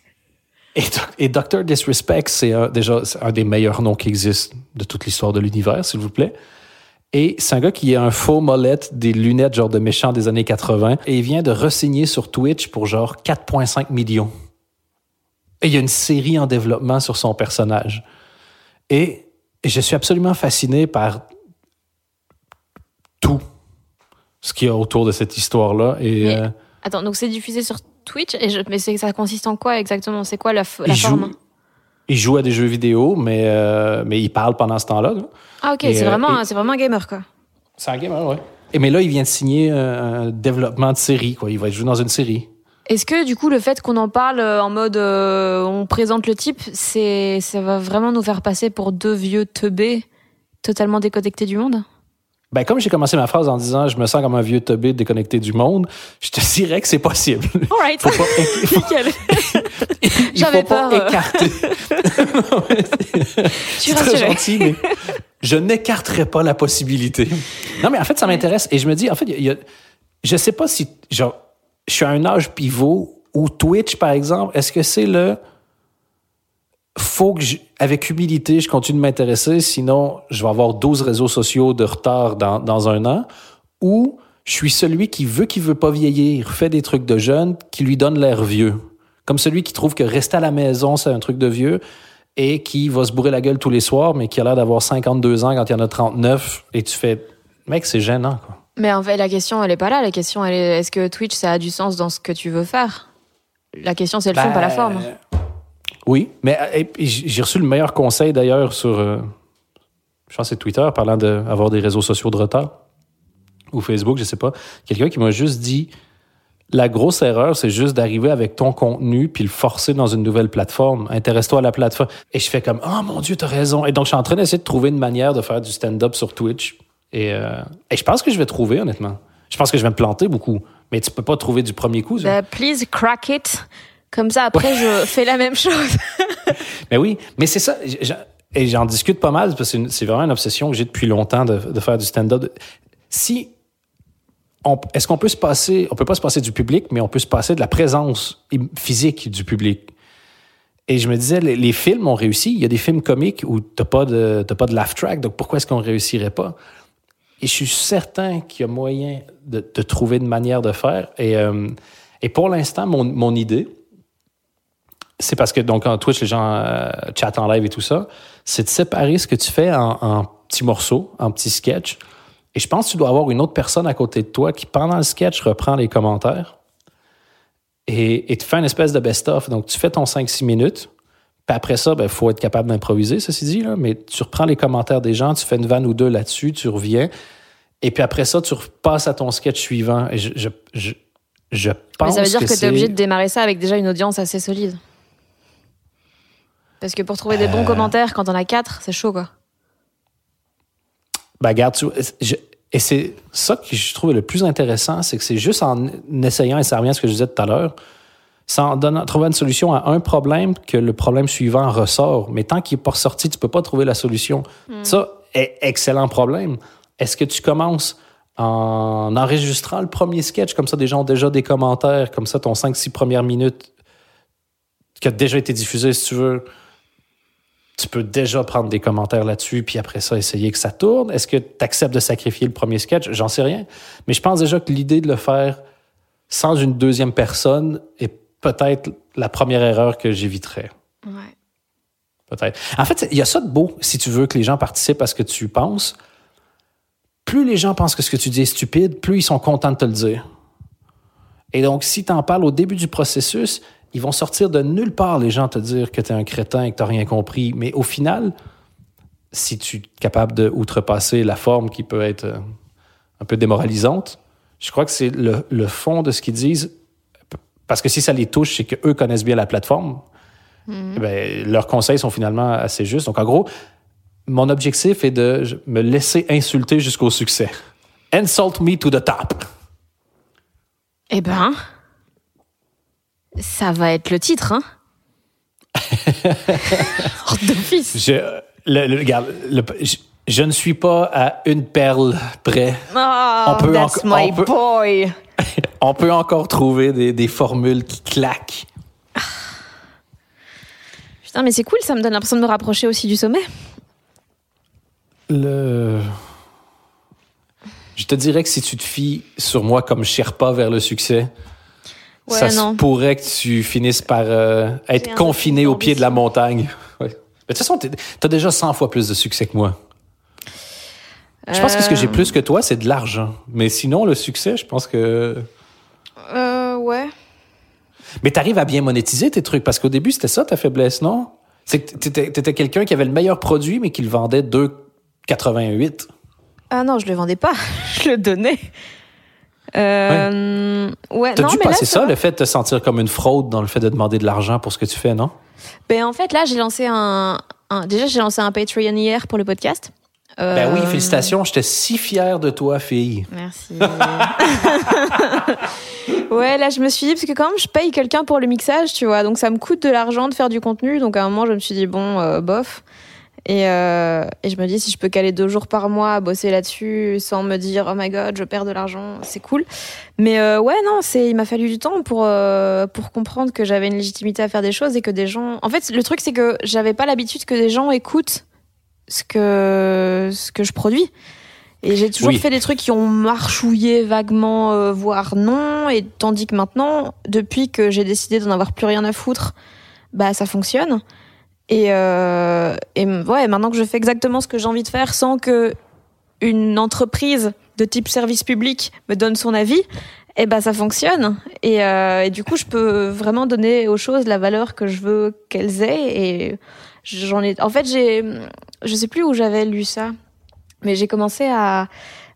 et, et Dr. Disrespect, c'est déjà un des meilleurs noms qui existent de toute l'histoire de l'univers, s'il vous plaît. Et c'est un gars qui a un faux molette, des lunettes genre de méchant des années 80, et il vient de re-signer sur Twitch pour genre 4,5 millions. Et il y a une série en développement sur son personnage. Et je suis absolument fasciné par tout ce qu'il y a autour de cette histoire-là. Et Mais- euh, Attends, donc c'est diffusé sur Twitch, et je... mais ça consiste en quoi exactement? C'est quoi la, il, la joue, forme? il joue à des jeux vidéo, mais, euh, mais il parle pendant ce temps-là. là. Ah ok, c'est euh, vraiment, et- vraiment un gamer quoi. C'est un gamer, ouais. Et mais là, il vient de signer un, un développement de série. Quoi. Il va jouer dans une série. Est-ce que du coup le fait qu'on en parle euh, en mode euh, on présente le type, c'est ça va vraiment nous faire passer pour deux vieux teubés totalement déconnectés du monde? Ben, comme j'ai commencé ma phrase en disant je me sens comme un vieux tobé déconnecté du monde, je te dirais que c'est possible. Faut pas, nickel. il J'avais pas peur, écarter. Non, suis c'est très gentil, mais je n'écarterai pas la possibilité. Non, mais en fait, ça m'intéresse. Et je me dis, en fait, il y a- y a- je sais pas si, genre, je suis à un âge pivot où Twitch, par exemple, est-ce que c'est le faut que, avec humilité, je continue de m'intéresser, sinon je vais avoir 12 réseaux sociaux de retard dans, dans un an, ou je suis celui qui veut qui veut pas vieillir, fait des trucs de jeune qui lui donnent l'air vieux. Comme celui qui trouve que rester à la maison, c'est un truc de vieux, et qui va se bourrer la gueule tous les soirs, mais qui a l'air d'avoir 52 ans quand il y en a 39, et tu fais, mec, c'est gênant, quoi. Mais en fait, la question, elle est pas là. La question, elle est est-ce que Twitch, ça a du sens dans ce que tu veux faire? La question, c'est le fond, Ben, pas la forme. Oui, mais euh, j'ai reçu le meilleur conseil d'ailleurs sur, euh, je pense c'est Twitter, parlant d'avoir des réseaux sociaux de retard, ou Facebook, je sais pas. Quelqu'un qui m'a juste dit, la grosse erreur, c'est juste d'arriver avec ton contenu puis le forcer dans une nouvelle plateforme. Intéresse-toi à la plateforme. Et je fais comme, oh mon Dieu, t'as raison. Et donc, je suis en train d'essayer de trouver une manière de faire du stand-up sur Twitch. Et, euh, et je pense que je vais trouver, honnêtement. Je pense que je vais me planter beaucoup. Mais tu peux pas trouver du premier coup. ça. Bah, please crack it. Comme ça, après, je fais la même chose. Mais oui, mais c'est ça. Et j'en discute pas mal parce que c'est vraiment une obsession que j'ai depuis longtemps de, de faire du stand-up. Si est-ce qu'on peut se passer, on peut pas se passer du public, mais on peut se passer de la présence physique du public. Et je me disais, les, les films ont réussi. Il y a des films comiques où t'as pas de, pas de laugh track, donc pourquoi est-ce qu'on réussirait pas? Et je suis certain qu'il y a moyen de, trouver une manière de faire. Et, euh, et pour l'instant, mon, mon idée, c'est parce que donc en Twitch, les gens euh, chattent en live et tout ça, c'est de séparer ce que tu fais en, petits morceaux, en petits sketchs. Et je pense que tu dois avoir une autre personne à côté de toi qui, pendant le sketch, reprend les commentaires et, et te fait une espèce de best-of. Donc, tu fais ton 5-6 minutes. Puis après ça, il ben, faut être capable d'improviser, ceci dit, là, mais tu reprends les commentaires des gens, tu fais une vanne ou deux là-dessus, tu reviens. Et puis après ça, tu repasses à ton sketch suivant. Et je, je, je, je Mais pense ça veut dire que, tu es obligé de démarrer ça avec déjà une audience assez solide. Parce que pour trouver des Euh. bons commentaires, quand on a quatre, c'est chaud, quoi. Ben, regarde, tu- je- et c'est ça que je trouve le plus intéressant, c'est que c'est juste en essayant, et ça revient à ce que je disais tout à l'heure, donnant, trouvant une solution à un problème que le problème suivant ressort. Mais tant qu'il n'est pas ressorti, tu peux pas trouver la solution. Ça, est excellent problème. Est-ce que tu commences en enregistrant le premier sketch, comme ça, des gens ont déjà des commentaires, comme ça, ton 5-6 premières minutes qui a déjà été diffusé, si tu veux, tu peux déjà prendre des commentaires là-dessus, puis après ça, essayer que ça tourne. Est-ce que tu acceptes de sacrifier le premier sketch? J'en sais rien. Mais je pense déjà que l'idée de le faire sans une deuxième personne est peut-être la première erreur que j'éviterais. Ouais. Peut-être. En fait, il y a ça de beau, si tu veux que les gens participent à ce que tu penses. Plus les gens pensent que ce que tu dis est stupide, plus ils sont contents de te le dire. Et donc, si tu en parles au début du processus, ils vont sortir de nulle part, les gens, te dire que tu es un crétin et que tu rien compris. Mais au final, si tu es capable de outrepasser la forme qui peut être euh, un peu démoralisante, je crois que c'est le, le fond de ce qu'ils disent. Parce que si ça les touche, c'est qu'eux connaissent bien la plateforme. Eh ben, leurs conseils sont finalement assez justes. Donc, en gros, mon objectif est de me laisser insulter jusqu'au succès. Insult me to the top. Eh ben, ça va être le titre, hein Hors d'office. Je, le- le- regarde, le- je, je ne suis pas à une perle près. Oh, On peut that's enco- my on peut- boy. On peut encore trouver des, des formules qui claquent. Putain, mais c'est cool, ça me donne l'impression de me rapprocher aussi du sommet. Le... Je te dirais que si tu te fies sur moi comme Sherpa vers le succès, Ouais, ça se pourrait que tu finisses par euh, être confiné au pied de la montagne. Ouais. Mais de toute façon, tu as déjà 100 fois plus de succès que moi. Je pense que ce que j'ai Euh, plus que toi, c'est de l'argent. Mais sinon, le succès, je pense que. Euh, ouais. Mais tu arrives à bien monétiser tes trucs parce qu'au début, c'était ça ta faiblesse, non? C'est que t'étais, quelqu'un qui avait le meilleur produit, mais qui le vendait 2,88. Ah non, je le vendais pas, je le donnais. Euh, ouais. T'as non, dû mais là, passer ça, va. le fait de te sentir comme une fraude dans le fait de demander de l'argent pour ce que tu fais, non? Ben, en fait, là, j'ai lancé un, un- Déjà, j'ai lancé un Patreon hier pour le podcast. Ben oui, Euh, félicitations. J'étais si fier de toi, fille. Merci. ouais, là, je me suis dit, parce que quand même, je paye quelqu'un pour le mixage, tu vois, donc ça me coûte de l'argent de faire du contenu. Donc à un moment, je me suis dit, bon, euh, bof. Et, euh, et je me dis, si je peux caler deux jours par mois à bosser là-dessus sans me dire, oh my god, je perds de l'argent, c'est cool. Mais euh, ouais, non, c'est, il m'a fallu du temps pour, euh, pour comprendre que j'avais une légitimité à faire des choses et que des gens. En fait, le truc, c'est que j'avais pas l'habitude que des gens écoutent ce que, ce que je produis. Et j'ai toujours Oui. fait des trucs qui ont marchouillé vaguement, euh, voire non. Et tandis que maintenant, depuis que j'ai décidé d'en avoir plus rien à foutre, bah ça fonctionne. Et, euh, et ouais, maintenant que je fais exactement ce que j'ai envie de faire sans que une entreprise de type service public me donne son avis, eh ben ça fonctionne. Et, euh, et, du coup, je peux vraiment donner aux choses la valeur que je veux qu'elles aient. Et j'en ai. En fait, j'ai. Je sais plus où j'avais lu ça, mais j'ai commencé à,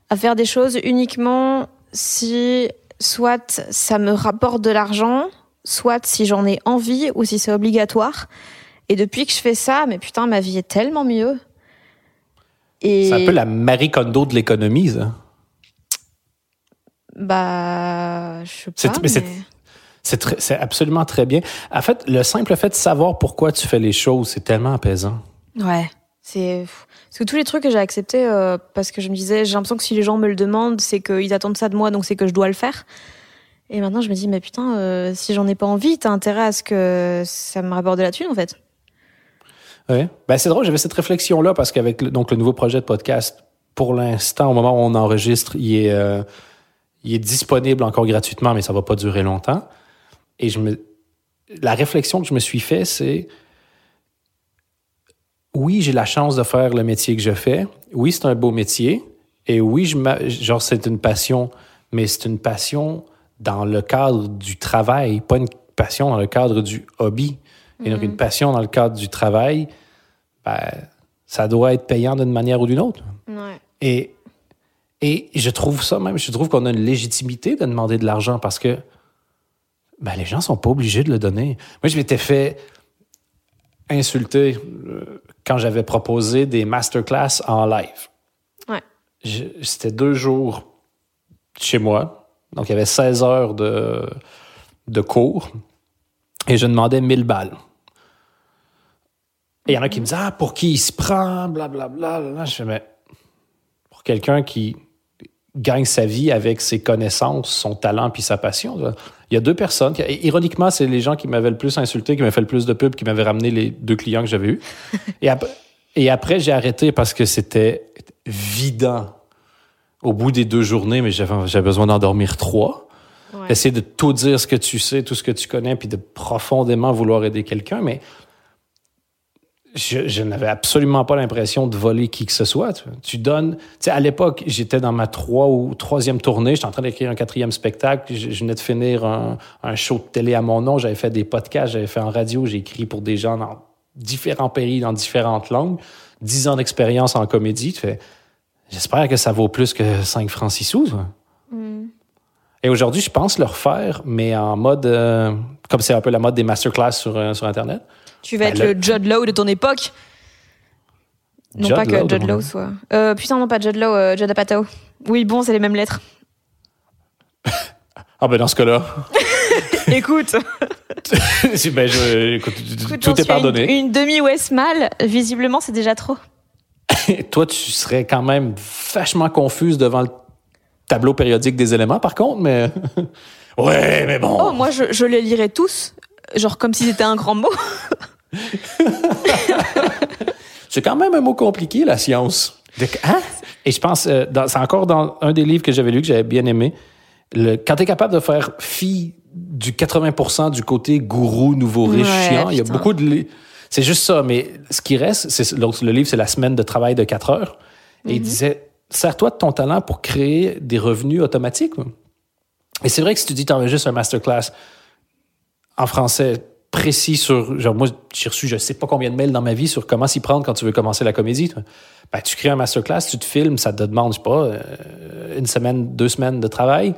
à faire des choses uniquement si soit ça me rapporte de l'argent, soit si j'en ai envie ou si c'est obligatoire. Et depuis que je fais ça, mais putain, ma vie est tellement mieux. Et... C'est un peu la Marie Kondo de l'économie, ça. Bah, je sais pas. Mais, C'est absolument très bien. En fait, le simple fait de savoir pourquoi tu fais les choses, c'est tellement apaisant. Ouais. C'est parce que tous les trucs que j'ai acceptés euh, parce que je me disais j'ai l'impression que si les gens me le demandent c'est qu'ils attendent ça de moi donc c'est que je dois le faire. Et maintenant je me dis mais putain euh, si j'en ai pas envie t'as intérêt à ce que ça me rapporte de la thune en fait. Ouais. Ben, c'est drôle j'avais cette réflexion là parce qu'avec donc le nouveau projet de podcast pour l'instant au moment où on enregistre il est euh, il est disponible encore gratuitement mais ça va pas durer longtemps. Et je me la réflexion que je me suis fait c'est oui, j'ai la chance de faire le métier que je fais. Oui, c'est un beau métier. Et oui, je genre, c'est une passion, mais c'est une passion dans le cadre du travail, pas une passion dans le cadre du hobby. Et donc, une mhm. passion dans le cadre du travail, ben, ça doit être payant d'une manière ou d'une autre. Et, et je trouve ça même, je trouve qu'on a une légitimité de demander de l'argent parce que ben, les gens sont pas obligés de le donner. Moi, je m'étais fait insulter euh, quand j'avais proposé des masterclass en live. Ouais. C'était deux jours chez moi. Donc, il y avait 16 heures de, de cours. Et je demandais 1000 balles. Et il y en a qui me disaient, ah, pour qui il se prend, blablabla. Bla, bla. Je fais, mais pour quelqu'un qui gagne sa vie avec ses connaissances, son talent puis sa passion. Il y a deux personnes. ironiquement, c'est les gens qui m'avaient le plus insulté, qui m'avaient fait le plus de pub, qui m'avaient ramené les deux clients que j'avais eus. et, et après, j'ai arrêté parce que c'était vidant au bout des deux journées, mais j'avais besoin d'en dormir trois. Essayer de tout dire ce que tu sais, tout ce que tu connais, puis de profondément vouloir aider quelqu'un. Mais je, n'avais absolument pas l'impression de voler qui que ce soit. Tu, donnes. Tu sais, à l'époque, j'étais dans ma trois ou troisième tournée. J'étais en train d'écrire un quatrième spectacle. Je, venais de finir un, show de télé à mon nom. J'avais fait des podcasts, j'avais fait en radio. J'ai écrit pour des gens dans différents pays, dans différentes langues. Dix ans d'expérience en comédie. Tu fais. J'espère que ça vaut plus que 5 francs 6 sous. Mm. Et aujourd'hui, je pense le refaire, mais en mode. Euh, comme c'est un peu la mode des masterclass sur, euh, sur Internet. Tu vas être le... Judd Lowe de ton époque. Non pas que Judd Lowe soit. Euh, putain, non pas Judd Lowe, euh, Judd Apatow. Oui, bon, c'est les mêmes lettres. ah ben dans ce cas-là. écoute. ben, je, écoute, tout est pardonné. Une, demi Westmal, visiblement, c'est déjà trop. Toi, tu serais quand même vachement confuse devant le tableau périodique des éléments, par contre, mais. ouais, mais bon. Oh, moi, je, je les lirais tous genre comme si c'était un grand mot. c'est quand même un mot compliqué, la science. Hein? Et je pense, euh, c'est encore dans un des livres que j'avais lu, que j'avais bien aimé. Le, quand tu es capable de faire fi du 80% du côté gourou, nouveau riche, chiant, il y a beaucoup de. C'est juste ça, mais ce qui reste, c'est, le livre, c'est la semaine de travail de 4 heures. Et il mm-hmm. disait, sers-toi de ton talent pour créer des revenus automatiques. Et c'est vrai que si tu dis, tu juste un masterclass, en français précis sur genre moi j'ai reçu je sais pas combien de mails dans ma vie sur comment s'y prendre quand tu veux commencer la comédie ben, tu crées un masterclass tu te filmes ça te demande je sais pas euh, une semaine deux semaines de travail.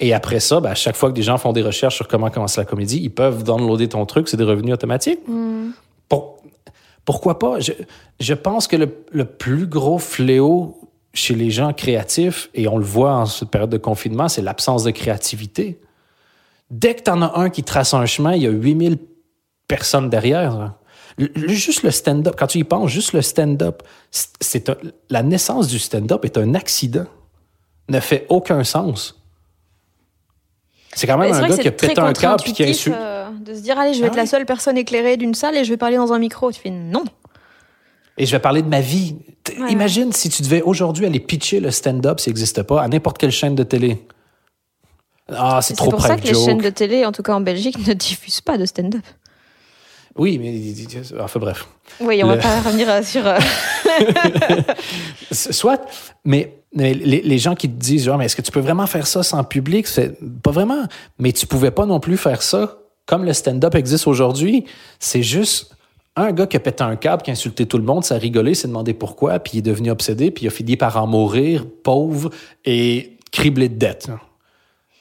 Et après ça ben, à chaque fois que des gens font des recherches sur comment commencer la comédie ils peuvent downloader ton truc c'est des revenus automatiques. Mm. pourquoi pas? Je, je pense que le, le, plus gros fléau chez les gens créatifs et on le voit en cette période de confinement c'est l'absence de créativité Dès que tu en as un qui trace un chemin, il y a 8000 personnes derrière. juste le stand-up, quand tu y penses, juste le stand-up, c'est la naissance du stand-up est un accident. Ne fait aucun sens. C'est quand même un gars qui a pété un câble et qui a insulté. Euh, de se dire, allez, je vais être ah la seule personne éclairée d'une salle et je vais parler dans un micro. Tu fais non. Et je vais parler de ma vie. Imagine si tu devais aujourd'hui aller pitcher le stand-up s'il n'existe pas à n'importe quelle chaîne de télé. Ah, c'est trop C'est pour ça que les chaînes de télé, en tout cas en Belgique, ne diffusent pas de stand-up. Oui, mais enfin bref. Oui, on Le- va pas revenir euh, sur. euh, Soit, mais, mais les, les gens qui te disent, genre, mais est-ce que tu peux vraiment faire ça sans public? C'est pas vraiment. Mais tu pouvais pas non plus faire ça comme le stand-up existe aujourd'hui. C'est juste un gars qui a pété un câble, qui a insulté tout le monde, ça a rigolé, s'est demandé pourquoi, puis il est devenu obsédé, puis il a fini par en mourir, pauvre et criblé de dettes.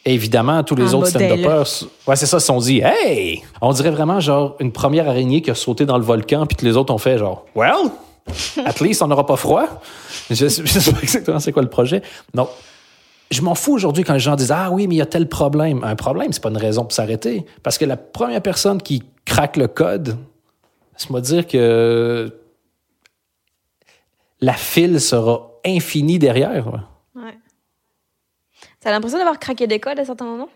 Et évidemment, tous les autres modèle. stand-uppers, ouais, c'est ça, se sont dit, hey! On dirait vraiment genre une première araignée qui a sauté dans le volcan, puis que les autres ont fait genre, well, at least on n'aura pas froid. Je, je sais pas exactement c'est quoi le projet. Donc, je m'en fous aujourd'hui quand les gens disent Ah oui, mais il y a tel problème. Un problème, c'est pas une raison pour s'arrêter. Parce que la première personne qui craque le code, laisse-moi dire que la file sera infinie derrière. ouais. T'as l'impression d'avoir craqué des codes à certains moments?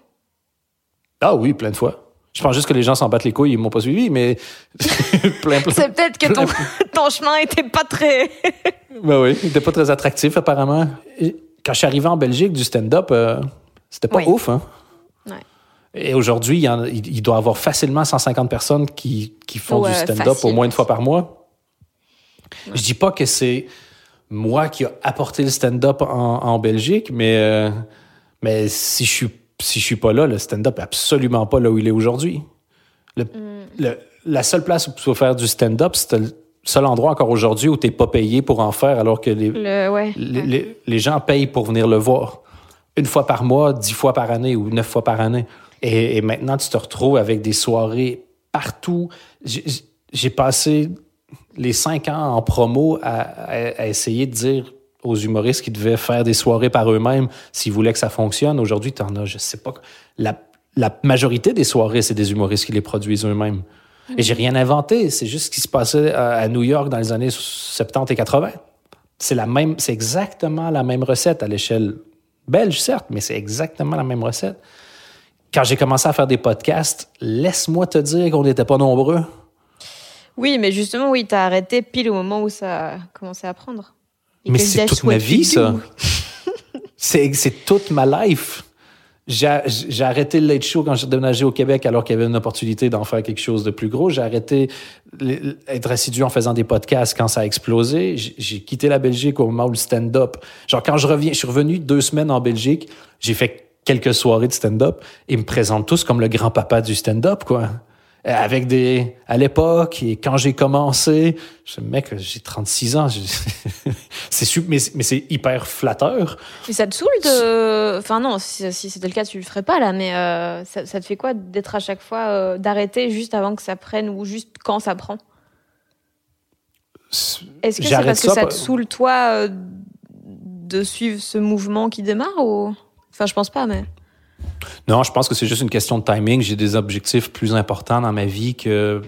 Ah oui, plein de fois. Je pense juste que les gens s'en battent les couilles, ils m'ont pas suivi, mais plein, plein. C'est peut-être que ton, ton chemin était pas très. Ben oui, il était pas très attractif apparemment. Et Quand je suis arrivé en Belgique du stand-up, euh, c'était pas Oui. ouf, hein? Ouais. Et aujourd'hui, il, il- doit y avoir facilement 150 personnes qui, qui font Ouais, du stand-up au moins une fois par mois. Je dis pas que c'est moi qui a apporté le stand-up en, en Belgique, mais, euh, mais si je suis si je suis pas là, le stand-up est absolument pas là où il est aujourd'hui. Le- le- la seule place où tu peux faire du stand-up, c'est le seul endroit encore aujourd'hui où tu n'es pas payé pour en faire, alors que les, Le, ouais. les, les- les gens payent pour venir le voir. Une fois par mois, dix fois par année ou neuf fois par année. Et, et maintenant, tu te retrouves avec des soirées partout. J'ai- J'ai passé les cinq ans en promo à, à- à essayer de dire aux humoristes qui devaient faire des soirées par eux-mêmes s'ils voulaient que ça fonctionne. Aujourd'hui, tu en as, je sais pas. La, majorité des soirées, c'est des humoristes qui les produisent eux-mêmes. Et j'ai rien inventé. C'est juste ce qui se passait à, New York dans les années 70 et 80. C'est la même, c'est exactement la même recette à l'échelle belge, certes, mais c'est exactement la même recette. Quand j'ai commencé à faire des podcasts, laisse-moi te dire qu'on n'était pas nombreux. Oui, mais justement, oui, t'as arrêté pile au moment où ça a commencé à prendre. Mais c'est toute ma vie, ça. C'est, c'est toute ma life. J'ai, j'ai arrêté le late show quand j'ai déménagé au Québec alors qu'il y avait une opportunité d'en faire quelque chose de plus gros. J'ai arrêté d'être assidu en faisant des podcasts quand ça a explosé. J'ai, j'ai quitté la Belgique au moment où le stand-up. Genre, quand je reviens, je suis revenu deux semaines en Belgique, j'ai fait quelques soirées de stand-up et ils me présentent tous comme le grand-papa du stand-up, quoi. Euh, Avec des. À l'époque, et quand j'ai commencé, je mec, j'ai 36 ans. c'est super, mais, mais c'est hyper flatteur. Mais ça te saoule de. Enfin, non, si, si c'était le cas, tu le ferais pas là, mais euh, ça, ça te fait quoi d'être à chaque fois, euh, d'arrêter juste avant que ça prenne ou juste quand ça prend? Est-ce que c'est parce que ça ça pas- te saoule, toi, euh, de suivre ce mouvement qui démarre ou... Enfin, je pense pas, mais. Non, je pense que c'est juste une question de timing. J'ai des objectifs plus importants dans ma vie que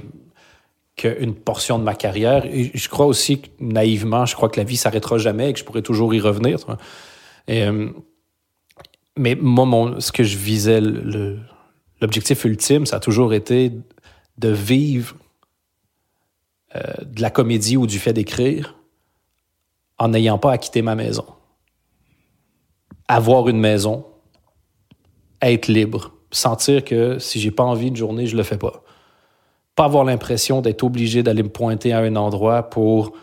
qu'une portion de ma carrière. Je crois aussi naïvement, je crois que la vie s'arrêtera jamais et que je pourrai toujours y revenir. euh, mais moi, ce que je visais, l'objectif ultime, ça a toujours été de vivre euh, de la comédie ou du fait d'écrire en n'ayant pas à quitter ma maison. Avoir une maison, être libre, sentir que si j'ai pas envie de journée, je le fais pas. Pas avoir l'impression d'être obligé d'aller me pointer à un endroit pour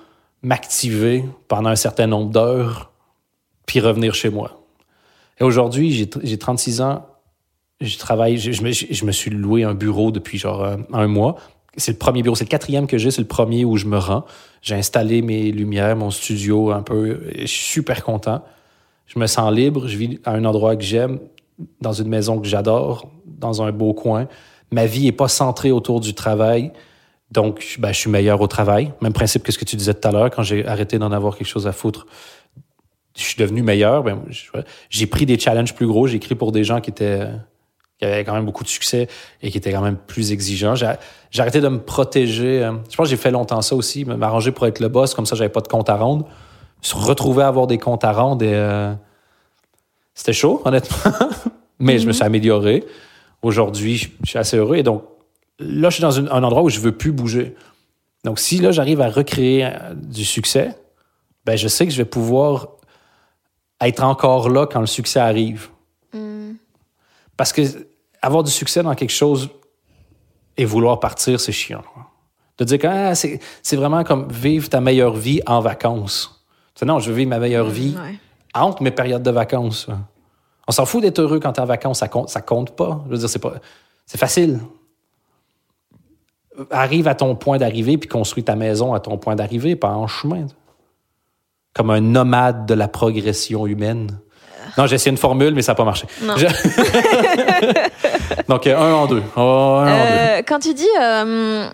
m'activer pendant un certain nombre d'heures, puis revenir chez moi. Et aujourd'hui, j'ai j'ai 36 ans, je travaille, je, me, suis loué un bureau depuis genre un, un mois. C'est le premier bureau, c'est le quatrième que j'ai, c'est le premier où je me rends. J'ai installé mes lumières, mon studio un peu, je suis super content. Je me sens libre, je vis à un endroit que j'aime, dans une maison que j'adore, dans un beau coin. Ma vie est pas centrée autour du travail, donc ben, je suis meilleur au travail. Même principe que ce que tu disais tout à l'heure, quand j'ai arrêté d'en avoir quelque chose à foutre, je suis devenu meilleur. Ben, j'ai pris des challenges plus gros, j'ai écrit pour des gens qui étaient qui avaient quand même beaucoup de succès et qui étaient quand même plus exigeants. J'ai arrêté de me protéger. euh, Je pense que j'ai fait longtemps ça aussi, m'arranger pour être le boss, comme ça j'avais pas de compte à rendre. Se retrouver à avoir des comptes à rendre et euh, c'était chaud, honnêtement. Mais je me suis amélioré. Aujourd'hui, je suis assez heureux. Et donc, là, je suis dans un endroit où je veux plus bouger. Donc, si là, j'arrive à recréer euh, du succès, ben, je sais que je vais pouvoir être encore là quand le succès arrive. Parce que avoir du succès dans quelque chose et vouloir partir, c'est chiant. De dire que ah, c'est c'est vraiment comme vivre ta meilleure vie en vacances. Non, je veux vivre ma meilleure vie Ouais. Entre mes périodes de vacances. On s'en fout d'être heureux quand t'es en vacances, ça compte, ça compte pas. Je veux dire, c'est pas, c'est facile. Arrive à ton point d'arrivée puis construis ta maison à ton point d'arrivée, pas en chemin. Comme un nomade de la progression humaine. Non, j'ai essayé une formule, mais ça n'a pas marché. Non. Je- Donc, euh, un en deux. Oh, un en deux. Euh, quand tu dis, euh,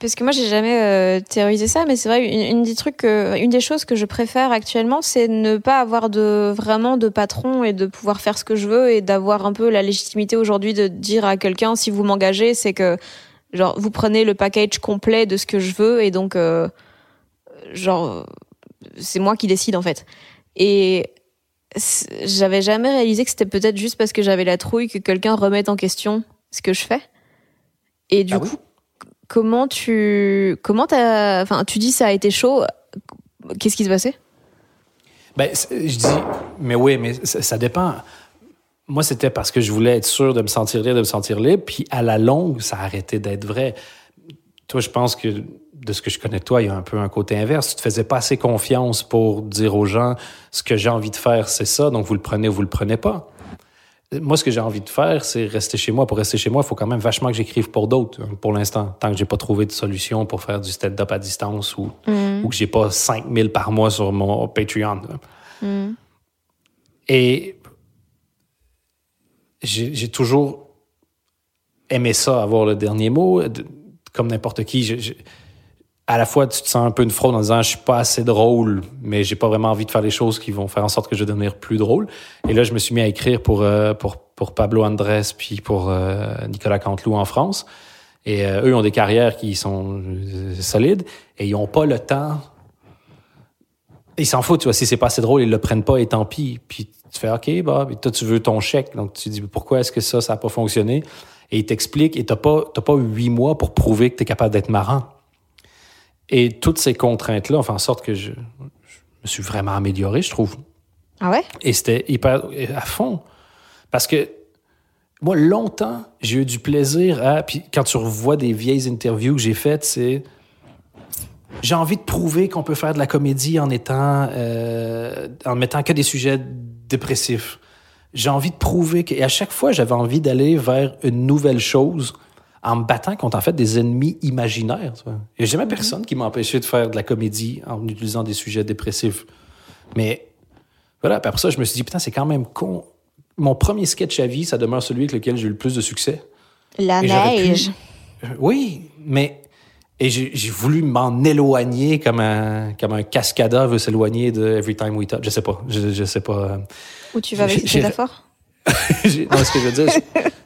parce que moi j'ai jamais euh, théorisé ça, mais c'est vrai une, une des trucs, que- une des choses que je préfère actuellement, c'est ne pas avoir de vraiment de patron et de pouvoir faire ce que je veux et d'avoir un peu la légitimité aujourd'hui de dire à quelqu'un si vous m'engagez, c'est que genre vous prenez le package complet de ce que je veux et donc euh, genre c'est moi qui décide en fait. Et j'avais jamais réalisé que c'était peut-être juste parce que j'avais la trouille que quelqu'un remette en question ce que je fais. Et du Ah oui? Comment tu comment t'as enfin tu dis ça a été chaud. Qu'est-ce qui se passait? Ben, je dis, mais oui, mais ça, ça dépend. Moi, c'était parce que je voulais être sûr de me sentir libre, de me sentir libre, puis à la longue, ça a arrêté d'être vrai. Toi, je pense que de ce que je connais de toi, il y a un peu un côté inverse. Tu te faisais pas assez confiance pour dire aux gens ce que j'ai envie de faire, c'est ça, donc vous le prenez ou vous le prenez pas. Moi, ce que j'ai envie de faire, c'est rester chez moi. Pour rester chez moi, il faut quand même vachement que j'écrive pour d'autres, hein, pour l'instant, tant que j'ai pas trouvé de solution pour faire du stand-up à distance ou, ou que j'ai pas 5000 par mois sur mon Patreon. là. Et j'ai toujours aimé ça, avoir le dernier mot. Comme n'importe qui, je- je- à la fois, tu te sens un peu une fraude en disant je suis pas assez drôle, mais j'ai pas vraiment envie de faire les choses qui vont faire en sorte que je vais devenir plus drôle. Et là, je me suis mis à écrire pour, euh, pour, Pablo Andrés puis pour euh, Nicolas Canteloup en France. Et euh, eux ont des carrières qui sont euh, solides et ils ont pas le temps ils s'en foutent, tu vois. Si c'est pas assez drôle, ils le prennent pas et tant pis. Puis tu fais, OK, bah, toi, tu veux ton chèque. Donc, tu dis, pourquoi est-ce que ça, ça a pas fonctionné? Et ils t'expliquent et t'as pas, t'as pas huit mois pour prouver que tu es capable d'être marrant. Et toutes ces contraintes-là ont fait en sorte que je, je me suis vraiment amélioré, je trouve. Ah ouais? Et c'était hyper à fond. Parce que moi, longtemps, j'ai eu du plaisir à. Puis quand tu revois des vieilles interviews que j'ai faites, c'est. J'ai envie de prouver qu'on peut faire de la comédie en étant. euh, en mettant que des sujets dépressifs. J'ai envie de prouver que. Et à chaque fois, j'avais envie d'aller vers une nouvelle chose en me battant contre en fait des ennemis imaginaires. Il n'y a jamais personne qui m'a empêché de faire de la comédie en utilisant des sujets dépressifs. Mais voilà, puis après ça, je me suis dit, putain, c'est quand même con. Mon premier sketch à vie, ça demeure celui avec lequel j'ai eu le plus de succès. La Et j'aurais pu- neige. Euh, Oui, mais. Et j'ai voulu m'en éloigner comme un, comme un cascada veut s'éloigner de Every Time We Touch. Je sais pas. Je, je sais pas. euh, Où tu vas avec cette métaphore? non, ce que je veux dire,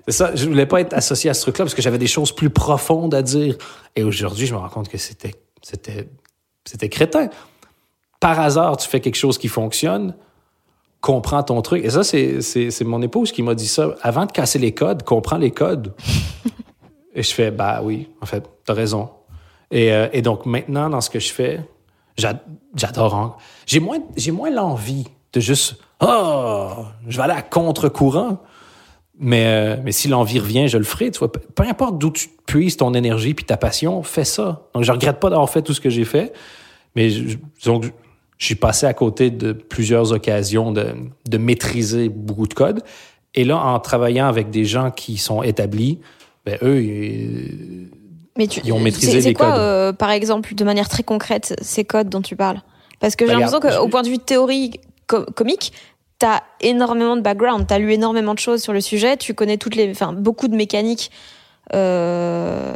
c'est ça. Je voulais pas être associé à ce truc-là parce que j'avais des choses plus profondes à dire. Et aujourd'hui, je me rends compte que c'était, c'était, c'était crétin. Par hasard, tu fais quelque chose qui fonctionne, comprends ton truc. Et ça, c'est, c'est, mon épouse qui m'a dit ça. Avant de casser les codes, comprends les codes. et je fais, bah oui, en fait, t'as raison. Et, euh, et donc maintenant, dans ce que je fais, j'a- j'adore. J'ai moins, j'ai moins l'envie de juste, oh, je vais aller à contre-courant. Mais, euh, mais si l'envie revient, je le ferai. Tu vois. Peu importe d'où tu puises ton énergie puis ta passion, fais ça. Donc, je regrette pas d'avoir fait tout ce que j'ai fait, mais je, que je suis passé à côté de plusieurs occasions de, de maîtriser beaucoup de codes. Et là, en travaillant avec des gens qui sont établis, ben, eux, ils- Mais tu, Ils ont maîtrisé les quoi, codes. euh, par exemple, de manière très concrète, ces codes dont tu parles? Parce que j'ai Bah, l'impression qu'au point de vue théorie co- comique, t'as énormément de background, t'as lu énormément de choses sur le sujet, tu connais toutes les, enfin, beaucoup de mécaniques euh,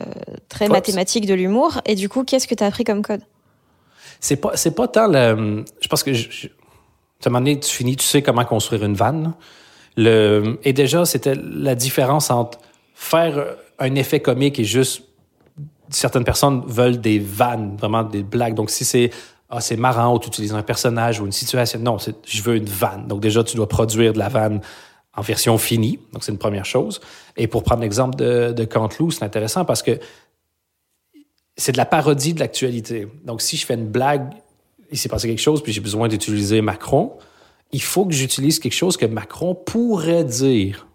très mathématiques de l'humour. Et du coup, qu'est-ce que t'as appris comme code? C'est pas, c'est pas tant le. Je pense que. Je- à un moment donné, tu finis, tu sais comment construire une vanne. Le, et déjà, c'était la différence entre faire un effet comique et juste. Certaines personnes veulent des vannes, vraiment des blagues. Donc, si c'est. Ah, c'est marrant, ou tu utilises un personnage ou une situation. Non, je veux une vanne. Donc, déjà, tu dois produire de la vanne en version finie. Donc, c'est une première chose. Et pour prendre l'exemple de, de c'est intéressant parce que c'est de la parodie de l'actualité. Donc, si je fais une blague, il s'est passé quelque chose, puis j'ai besoin d'utiliser Macron, il faut que j'utilise quelque chose que Macron pourrait dire.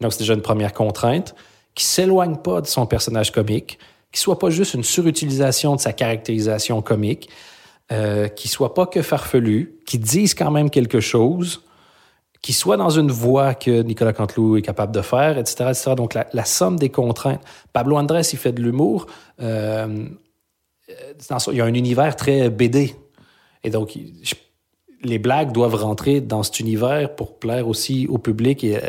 Donc, c'est déjà une première contrainte qui s'éloigne pas de son personnage comique, qui soit pas juste une surutilisation de sa caractérisation comique, euh, qui soit pas que farfelu, qui dise quand même quelque chose, qui soit dans une voie que Nicolas Canteloup est capable de faire, etc. etc. Donc, la, somme des contraintes. Pablo Andrés, il fait de l'humour. Euh, il y a un univers très BD. Et donc, les blagues doivent rentrer dans cet univers pour plaire aussi au public euh,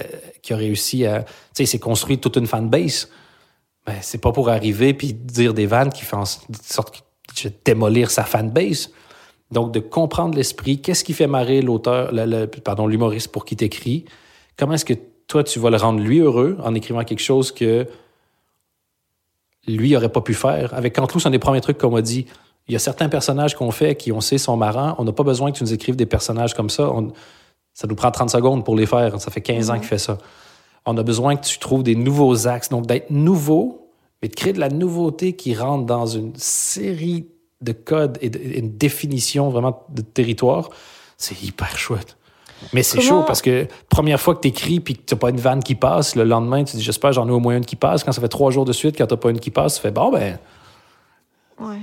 qui a réussi à. Tu sais, c'est construit toute une fanbase. Ben, c'est pas pour arriver puis dire des vannes qui font en sorte de démolir sa fanbase. Donc, de comprendre l'esprit, qu'est-ce qui fait marrer l'auteur, pardon, l'humoriste pour qui t'écris, comment est-ce que toi, tu vas le rendre lui heureux en écrivant quelque chose que lui aurait pas pu faire? Avec Cantelou, c'est un des premiers trucs qu'on m'a dit. Il y a certains personnages qu'on fait qui, on sait, sont marrants. On n'a pas besoin que tu nous écrives des personnages comme ça. ça nous prend 30 secondes pour les faire. Ça fait 15 ans qu'il fait ça. On a besoin que tu trouves des nouveaux axes. Donc, d'être nouveau, mais de créer de la nouveauté qui rentre dans une série de codes et, une définition vraiment de territoire, c'est hyper chouette. Mais c'est chaud parce que première fois que tu écris puis que tu n'as pas une vanne qui passe, le lendemain, tu dis j'espère j'en ai au moins une qui passe. Quand ça fait trois jours de suite, quand tu n'as pas une qui passe, tu fais bon, ben. Ouais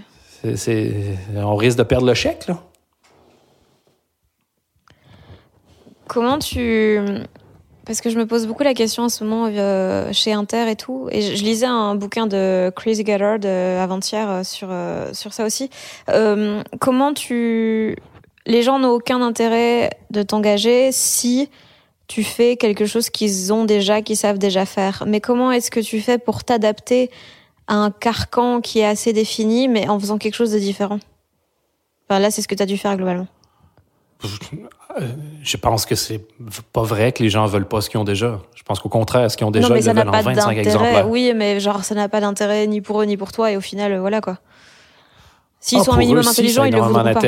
on risque de perdre le chèque, là. Comment tu. Parce que je me pose beaucoup la question en ce moment euh, chez Inter et tout. Et je, lisais un bouquin de Chris Gallard euh, avant-hier euh, sur, sur ça aussi. comment tu. Les gens n'ont aucun intérêt de t'engager si tu fais quelque chose qu'ils ont déjà, qu'ils savent déjà faire. Mais comment est-ce que tu fais pour t'adapter un carcan qui est assez défini, mais en faisant quelque chose de différent? Enfin, là, c'est ce que tu as dû faire globalement. Je pense que c'est pas vrai que les gens veulent pas ce qu'ils ont déjà. Je pense qu'au contraire, ce qu'ils ont déjà, ils le veulent en 25 exemplaires. Oui, mais genre, ça n'a pas d'intérêt ni pour eux ni pour toi, et au final, voilà quoi. S'ils ah, sont un minimum intelligents, ils le voudront pas.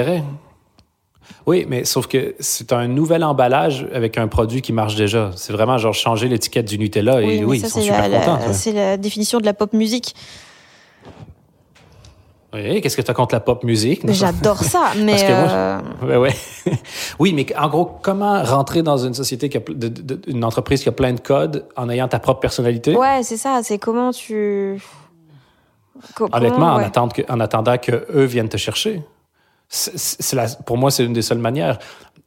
Oui, mais sauf que c'est un nouvel emballage avec un produit qui marche déjà. C'est vraiment genre changer l'étiquette du Nutella et oui, ils sont super contents. C'est la définition de la pop musique. Oui, qu'est-ce que tu as contre la pop musique? J'adore ça, mais. Euh, oui, mais en gros, comment rentrer dans une société, qui a, une entreprise qui a plein de codes en ayant ta propre personnalité? Ouais, c'est ça. C'est comment tu. Honnêtement, en, attendant que, en attendant qu'eux viennent te chercher pour moi, c'est une des seules manières.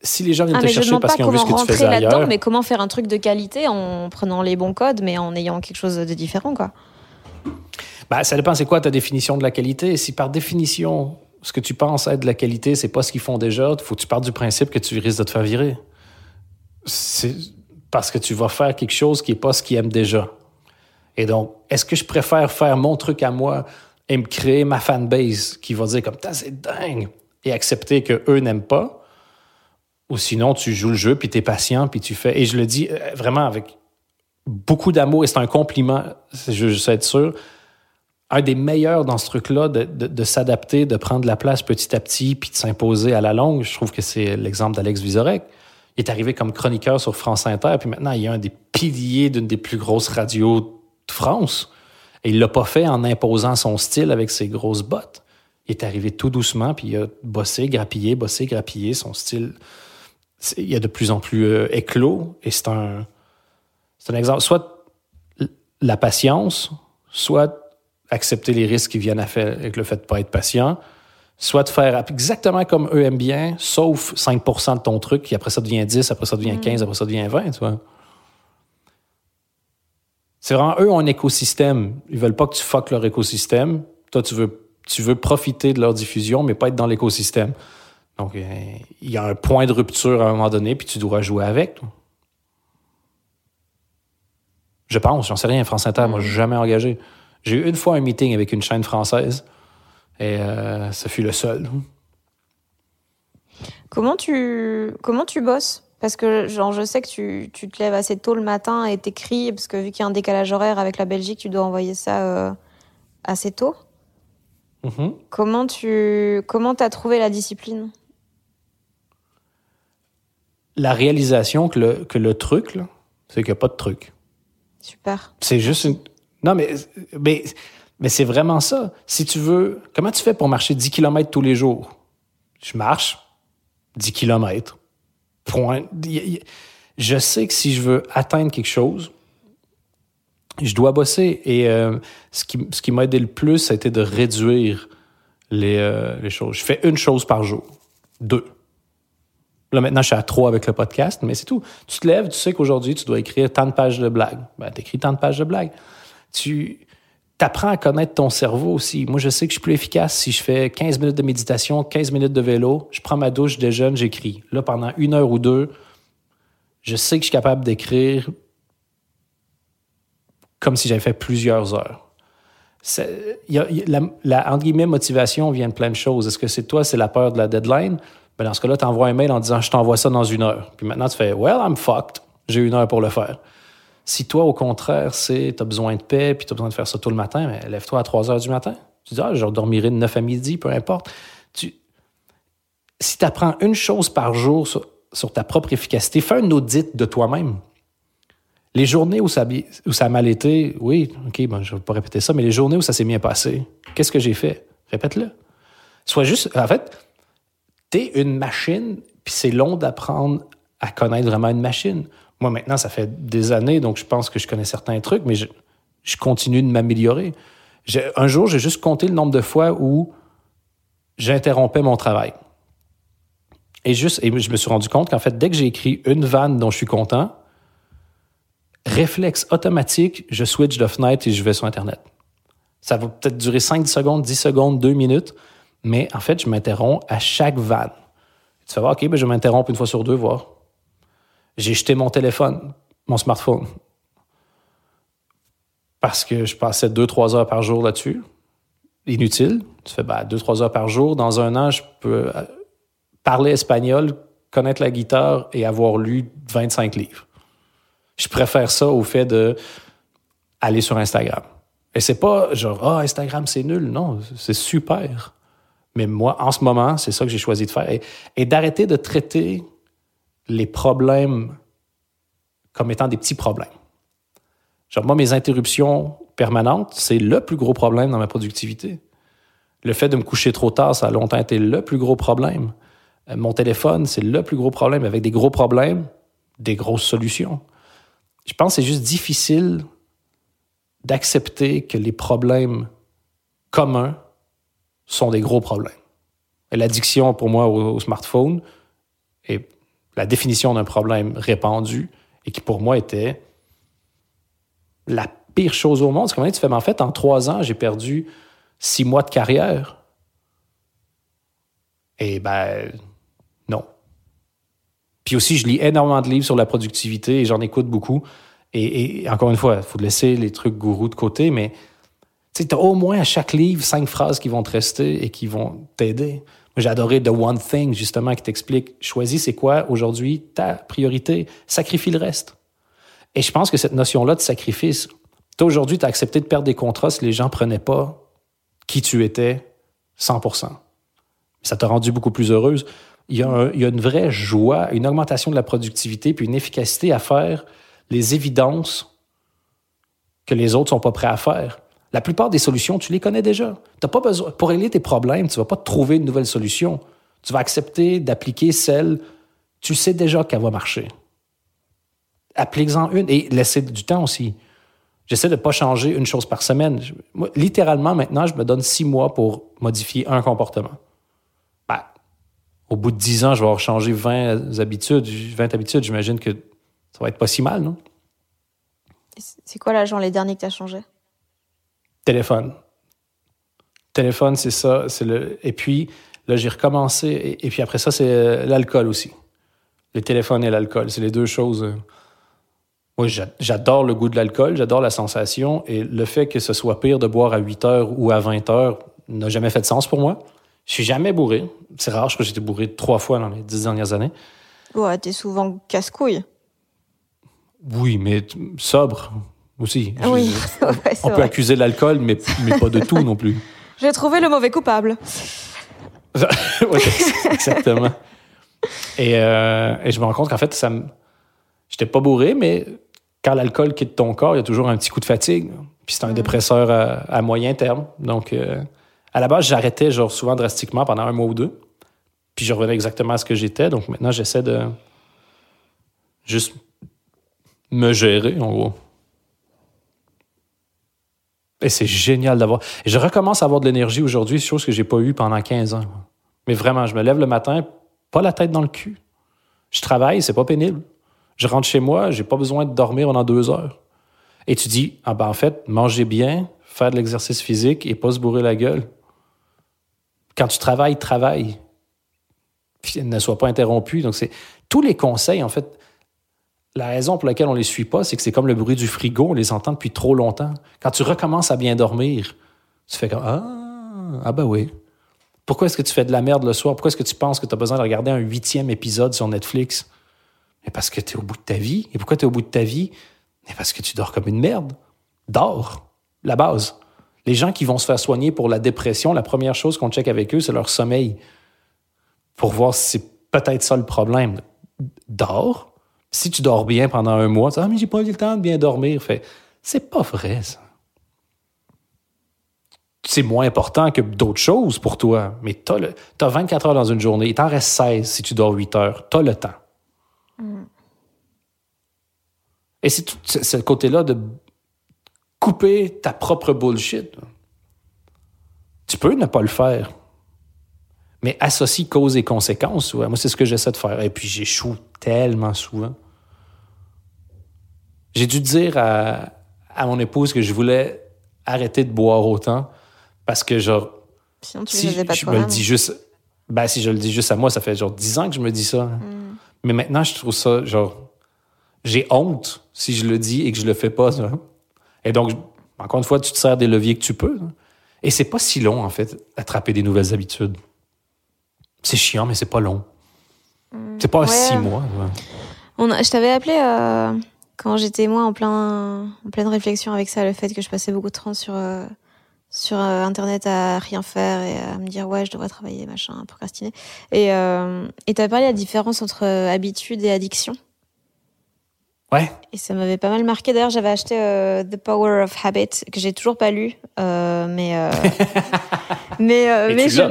Si les gens viennent ah, te chercher parce qu'ils ont vu ce que tu faisais ailleurs... mais comment faire un truc de qualité en prenant les bons codes, mais en ayant quelque chose de différent, quoi. Bah, ça dépend, c'est quoi ta définition de la qualité? Si par définition, ce que tu penses être de la qualité, c'est pas ce qu'ils font déjà, faut que tu partes du principe que tu risques de te faire virer. C'est parce que tu vas faire quelque chose qui est pas ce qu'ils aiment déjà. Et donc, est-ce que je préfère faire mon truc à moi et me créer ma fanbase qui va dire comme, c'est dingue, et accepter que eux n'aiment pas? Ou sinon, tu joues le jeu, puis tu es patient, puis tu fais. Et je le dis euh, vraiment avec beaucoup d'amour, et c'est un compliment, je, je sais être sûr. Un des meilleurs dans ce truc-là, de, de, s'adapter, de prendre la place petit à petit, puis de s'imposer à la longue, je trouve que c'est l'exemple d'Alex Vizorek. Il est arrivé comme chroniqueur sur France Inter, puis maintenant, il est un des piliers d'une des plus grosses radios de France. Et il l'a pas fait en imposant son style avec ses grosses bottes. Il est arrivé tout doucement, puis il a bossé, grappillé, bossé, grappillé. Son style, il est de plus en plus euh, éclos. Et c'est un, c'est un exemple. Soit la patience, soit accepter les risques qui viennent avec le fait de ne pas être patient, soit de faire exactement comme eux aiment bien, sauf 5% de ton truc, puis après ça devient 10, après ça devient 15, mm. après ça devient 20, tu vois. C'est vraiment eux ont un écosystème. Ils veulent pas que tu fuck leur écosystème. Toi, tu veux tu veux profiter de leur diffusion, mais pas être dans l'écosystème. Donc, il y a un point de rupture à un moment donné, puis tu dois jouer avec. Je pense, j'en sais rien, France Inter, moi, je suis jamais engagé. J'ai eu une fois un meeting avec une chaîne française, et euh, ce fut le seul. Comment tu, comment tu bosses? Parce que genre, je sais que tu, tu, te lèves assez tôt le matin et t'écris, parce que vu qu'il y a un décalage horaire avec la Belgique, tu dois envoyer ça euh, assez tôt. Mm-hmm. Comment tu comment as trouvé la discipline? La réalisation que le, que le truc, c'est qu'il n'y a pas de truc. Super. C'est juste une. Non, mais, c'est vraiment ça. Si tu veux. Comment tu fais pour marcher 10 km tous les jours? Je marche 10 km. Point. Je sais que si je veux atteindre quelque chose, je dois bosser. Et euh, ce qui, ce m'a aidé le plus, ça a été de réduire les, euh, les choses. Je fais une chose par jour. Deux. Là, maintenant, je suis à trois avec le podcast, mais c'est tout. Tu te lèves, tu sais qu'aujourd'hui, tu dois écrire tant de pages de blagues. Ben, tu écris tant de pages de blagues. Tu apprends à connaître ton cerveau aussi. Moi, je sais que je suis plus efficace si je fais 15 minutes de méditation, 15 minutes de vélo, je prends ma douche, je déjeune, j'écris. Là, pendant une heure ou deux, je sais que je suis capable d'écrire comme si j'avais fait plusieurs heures. La, motivation vient de plein de choses. Est-ce que c'est toi, c'est la peur de la deadline? Ben dans ce cas-là, tu envoies un mail en disant je t'envoie ça dans une heure. Puis maintenant, tu fais Well, I'm fucked. J'ai une heure pour le faire. Si toi, au contraire, c'est tu as besoin de paix puis tu as besoin de faire ça tout le matin, lève-toi à 3 heures du matin. Tu dis Ah, je dormirai de 9 à midi, peu importe. Tu, si tu apprends une chose par jour sur, sur ta propre efficacité, fais un audit de toi-même. Les journées où ça, où ça a mal été, oui, OK, bon, je ne vais pas répéter ça, mais les journées où ça s'est bien passé, qu'est-ce que j'ai fait? Répète-le. Sois juste. En fait, tu es une machine, puis c'est long d'apprendre à connaître vraiment une machine. Moi, maintenant, ça fait des années, donc je pense que je connais certains trucs, mais je, continue de m'améliorer. Un jour, j'ai juste compté le nombre de fois où j'interrompais mon travail. Et, juste, et je me suis rendu compte qu'en fait, dès que j'ai écrit une vanne dont je suis content, réflexe automatique, je switch de fenêtre et je vais sur Internet. Ça va peut-être durer 5 secondes, 10 secondes, 2 minutes, mais en fait, je m'interromps à chaque vanne. Tu vas voir, OK, ben je m'interromps une fois sur deux, voir. J'ai jeté mon téléphone, mon smartphone, parce que je passais 2-3 heures par jour là-dessus. Inutile. Tu fais 2-3 ben, heures par jour. Dans un an, je peux euh, parler espagnol, connaître la guitare et avoir lu 25 livres. Je préfère ça au fait de aller sur Instagram. Et c'est pas genre, ah, Instagram, c'est nul. Non, c'est super. Mais moi, en ce moment, c'est ça que j'ai choisi de faire. Et, d'arrêter de traiter les problèmes comme étant des petits problèmes. Genre, moi, mes interruptions permanentes, c'est le plus gros problème dans ma productivité. Le fait de me coucher trop tard, ça a longtemps été le plus gros problème. Euh, mon téléphone, c'est le plus gros problème. Avec des gros problèmes, des grosses solutions. Je pense que c'est juste difficile d'accepter que les problèmes communs sont des gros problèmes. L'addiction, pour moi, au, smartphone est la définition d'un problème répandu et qui, pour moi, était la pire chose au monde. C'est comment tu fais, mais en fait, en trois ans, j'ai perdu six mois de carrière. Et ben, non. Puis aussi, je lis énormément de livres sur la productivité et j'en écoute beaucoup. Et, encore une fois, il faut laisser les trucs gourous de côté, mais tu as au moins à chaque livre cinq phrases qui vont te rester et qui vont t'aider. J'ai adoré The One Thing, justement, qui t'explique choisis c'est quoi aujourd'hui ta priorité, sacrifie le reste. Et je pense que cette notion-là de sacrifice, toi aujourd'hui, tu as accepté de perdre des contrats si les gens prenaient pas qui tu étais 100% Ça t'a rendu beaucoup plus heureuse il y, a une vraie joie, une augmentation de la productivité, puis une efficacité à faire les évidences que les autres sont pas prêts à faire. La plupart des solutions, tu les connais déjà. T'as pas besoin, pour régler tes problèmes, tu vas pas trouver une nouvelle solution. Tu vas accepter d'appliquer celle, tu sais déjà qu'elle va marcher. Applique-en une et laissez du temps aussi. J'essaie de ne pas changer une chose par semaine. littéralement, maintenant, je me donne six mois pour modifier un comportement au bout de 10 ans, je vais avoir changé 20 habitudes. 20 habitudes, j'imagine que ça va être pas si mal, non? C'est quoi, là, les derniers que tu as changés? Téléphone. Téléphone, c'est ça. C'est le... Et puis, là, j'ai recommencé. Et, puis après ça, c'est euh, l'alcool aussi. Le téléphone et l'alcool, c'est les deux choses. Euh. Moi, j'adore le goût de l'alcool, j'adore la sensation. Et le fait que ce soit pire de boire à 8 heures ou à 20 heures n'a jamais fait de sens pour moi. Je suis jamais bourré. C'est rare, je crois que j'étais bourré trois fois dans les dix dernières années. Ouais, t'es souvent casse-couille. Oui, mais sobre aussi. Oui, on peut accuser l'alcool, mais, mais pas de tout non plus. J'ai trouvé le mauvais coupable. oui, exactement. Et, euh, et, je me rends compte qu'en fait, ça me... j'étais pas bourré, mais quand l'alcool quitte ton corps, il y a toujours un petit coup de fatigue. Puis c'est un mm. dépresseur à, moyen terme. Donc, euh, à la base, j'arrêtais genre souvent drastiquement pendant un mois ou deux. Puis je revenais exactement à ce que j'étais. Donc maintenant, j'essaie de juste me gérer, en gros. Et c'est génial d'avoir. Je recommence à avoir de l'énergie aujourd'hui, chose que j'ai pas eue pendant 15 ans. Mais vraiment, je me lève le matin, pas la tête dans le cul. Je travaille, c'est pas pénible. Je rentre chez moi, j'ai pas besoin de dormir pendant deux heures. Et tu dis, ah ben en fait, manger bien, faire de l'exercice physique et pas se bourrer la gueule. Quand tu travailles, travaille. Ne sois pas interrompu. Donc, c'est tous les conseils, en fait, la raison pour laquelle on les suit pas, c'est que c'est comme le bruit du frigo, on les entend depuis trop longtemps. Quand tu recommences à bien dormir, tu fais comme Ah, ah ben oui. Pourquoi est-ce que tu fais de la merde le soir? Pourquoi est-ce que tu penses que tu as besoin de regarder un huitième épisode sur Netflix? Mais parce que tu es au bout de ta vie. Et pourquoi tu es au bout de ta vie? Mais parce que tu dors comme une merde. Dors. La base. Les gens qui vont se faire soigner pour la dépression, la première chose qu'on check avec eux, c'est leur sommeil. Pour voir si c'est peut-être ça le problème. Dors. Si tu dors bien pendant un mois, tu dis, ah, mais j'ai pas eu le temps de bien dormir. Fait, c'est pas vrai, ça. C'est moins important que d'autres choses pour toi, mais tu as, 24 heures dans une journée. Il t'en reste 16 si tu dors 8 heures. Tu as le temps. Mm. Et c'est ce côté-là de couper ta propre bullshit. Tu peux ne pas le faire. Mais associe cause et conséquences. Moi, c'est ce que j'essaie de faire. Et puis, j'échoue tellement souvent. J'ai dû dire à, mon épouse que je voulais arrêter de boire autant parce que, genre, si je, me le dis juste. Ben, si je le dis juste à moi, ça fait genre 10 ans que je me dis ça. Hmm. Mais maintenant, je trouve ça, genre, j'ai honte si je le dis et que je le fais pas. Et donc, encore une fois, tu te sers des leviers que tu peux. Et c'est pas si long, en fait, attraper des nouvelles habitudes. C'est chiant, mais c'est pas long. C'est pas six mois. On je t'avais appelé euh, quand j'étais moi en plein en pleine réflexion avec ça, le fait que je passais beaucoup de temps sur euh, sur euh, internet à rien faire et à me dire ouais je devrais travailler machin, procrastiner. Et et t'avais parlé de la différence entre habitude et addiction. Ouais. Et ça m'avait pas mal marqué. D'ailleurs, j'avais acheté euh, The Power of Habit que j'ai toujours pas lu, euh, mais euh, mais mais je...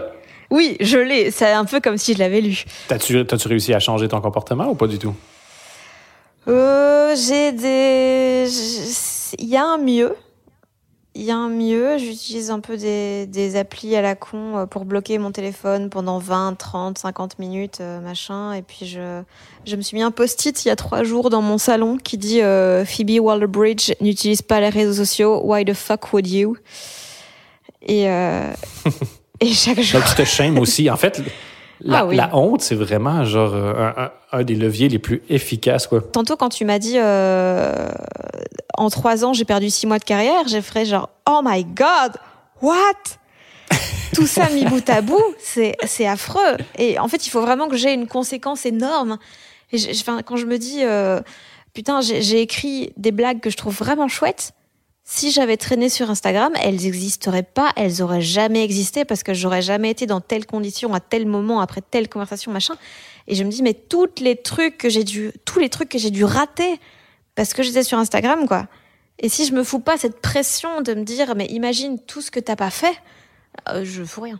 oui, je l'ai. C'est un peu comme si je l'avais lu. T'as-tu as-tu réussi à changer ton comportement ou pas du tout? J'ai des, il y a un mieux il y a un mieux. J'utilise un peu des, des, applis à la con euh, pour bloquer mon téléphone pendant 20, 30, 50 minutes, euh, machin. Et puis je, je me suis mis un post-it il y a trois jours dans mon salon qui dit euh, Phoebe Waller-Bridge n'utilise pas les réseaux sociaux. Why the fuck would you? Et et chaque jour. tu te shames aussi. En fait, la, ah la, honte, c'est vraiment genre un, un, des leviers les plus efficaces. Quoi. Tantôt, quand tu m'as dit euh, en trois ans, j'ai perdu six mois de carrière, j'ai fait genre Oh my God, what? Tout ça mis bout à bout, c'est, c'est affreux. Et en fait, il faut vraiment que j'ai une conséquence énorme. Et quand je me dis euh, Putain, j'ai, j'ai écrit des blagues que je trouve vraiment chouettes si j'avais traîné sur Instagram, elles n'existeraient pas, elles auraient jamais existé parce que j'aurais jamais été dans telle condition à tel moment après telle conversation machin. Et je me dis mais toutes les trucs que j'ai dû, tous les trucs que j'ai dû rater parce que j'étais sur Instagram quoi. Et si je me fous pas cette pression de me dire mais imagine tout ce que t'as pas fait, euh, je fous rien.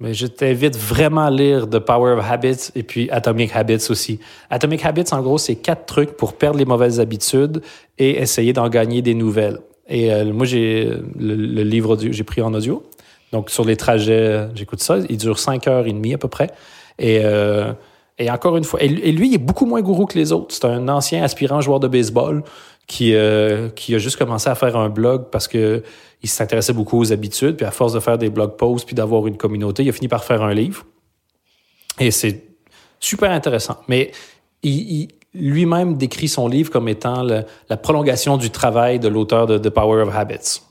Mais je t'invite vraiment à lire The Power of Habits et puis Atomic Habits aussi. Atomic Habits, en gros, c'est quatre trucs pour perdre les mauvaises habitudes et essayer d'en gagner des nouvelles. Et euh, moi, j'ai le, livre, j'ai pris en audio. Donc, sur les trajets, j'écoute ça. Il dure cinq heures et demie à peu près. Et, euh, et encore une fois, et, lui, il est beaucoup moins gourou que les autres. C'est un ancien aspirant joueur de baseball qui, euh, qui a juste commencé à faire un blog parce que il s'intéressait beaucoup aux habitudes, puis à force de faire des blog posts, puis d'avoir une communauté, il a fini par faire un livre. Et c'est super intéressant. Mais il, lui-même décrit son livre comme étant la prolongation du travail de l'auteur de The Power of Habits.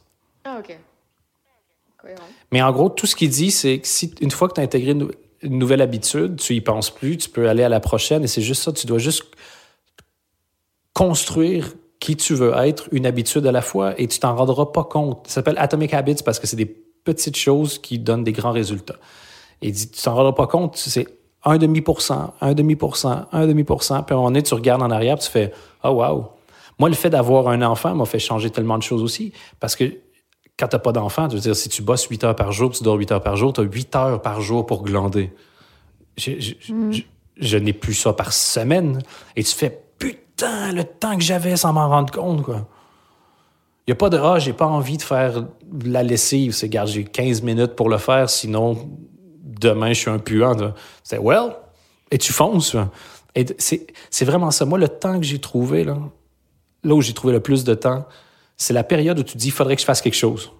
Ah, OK. Mais en gros, tout ce qu'il dit, c'est que si une fois que tu as intégré une, nouvelle habitude, tu y penses plus, tu peux aller à la prochaine, et c'est juste ça, tu dois juste construire qui tu veux être une habitude à la fois et tu t'en rendras pas compte. Ça s'appelle Atomic Habits parce que c'est des petites choses qui donnent des grands résultats. Et tu t'en rendras pas compte, c'est un demi pour cent, un demi pour cent, un demi pour cent, puis à un moment donné, tu regardes en arrière, tu fais oh wow. Moi, le fait d'avoir un enfant m'a fait changer tellement de choses aussi parce que quand t'as pas d'enfant, tu veux dire, si tu bosses 8 heures par jour, tu dors 8 heures par jour, tu as 8 heures par jour pour glander. Mm. Je, je n'ai plus ça par semaine. Et tu fais le temps que j'avais sans m'en rendre compte. Il n'y a pas de Ah, j'ai pas envie de faire la lessive. C'est, garde, j'ai 15 minutes pour le faire, sinon demain je suis un puant. C'est Well, et tu fonces. C'est, vraiment ça. Moi, le temps que j'ai trouvé, là, là où j'ai trouvé le plus de temps, c'est la période où tu dis il faudrait que je fasse quelque chose.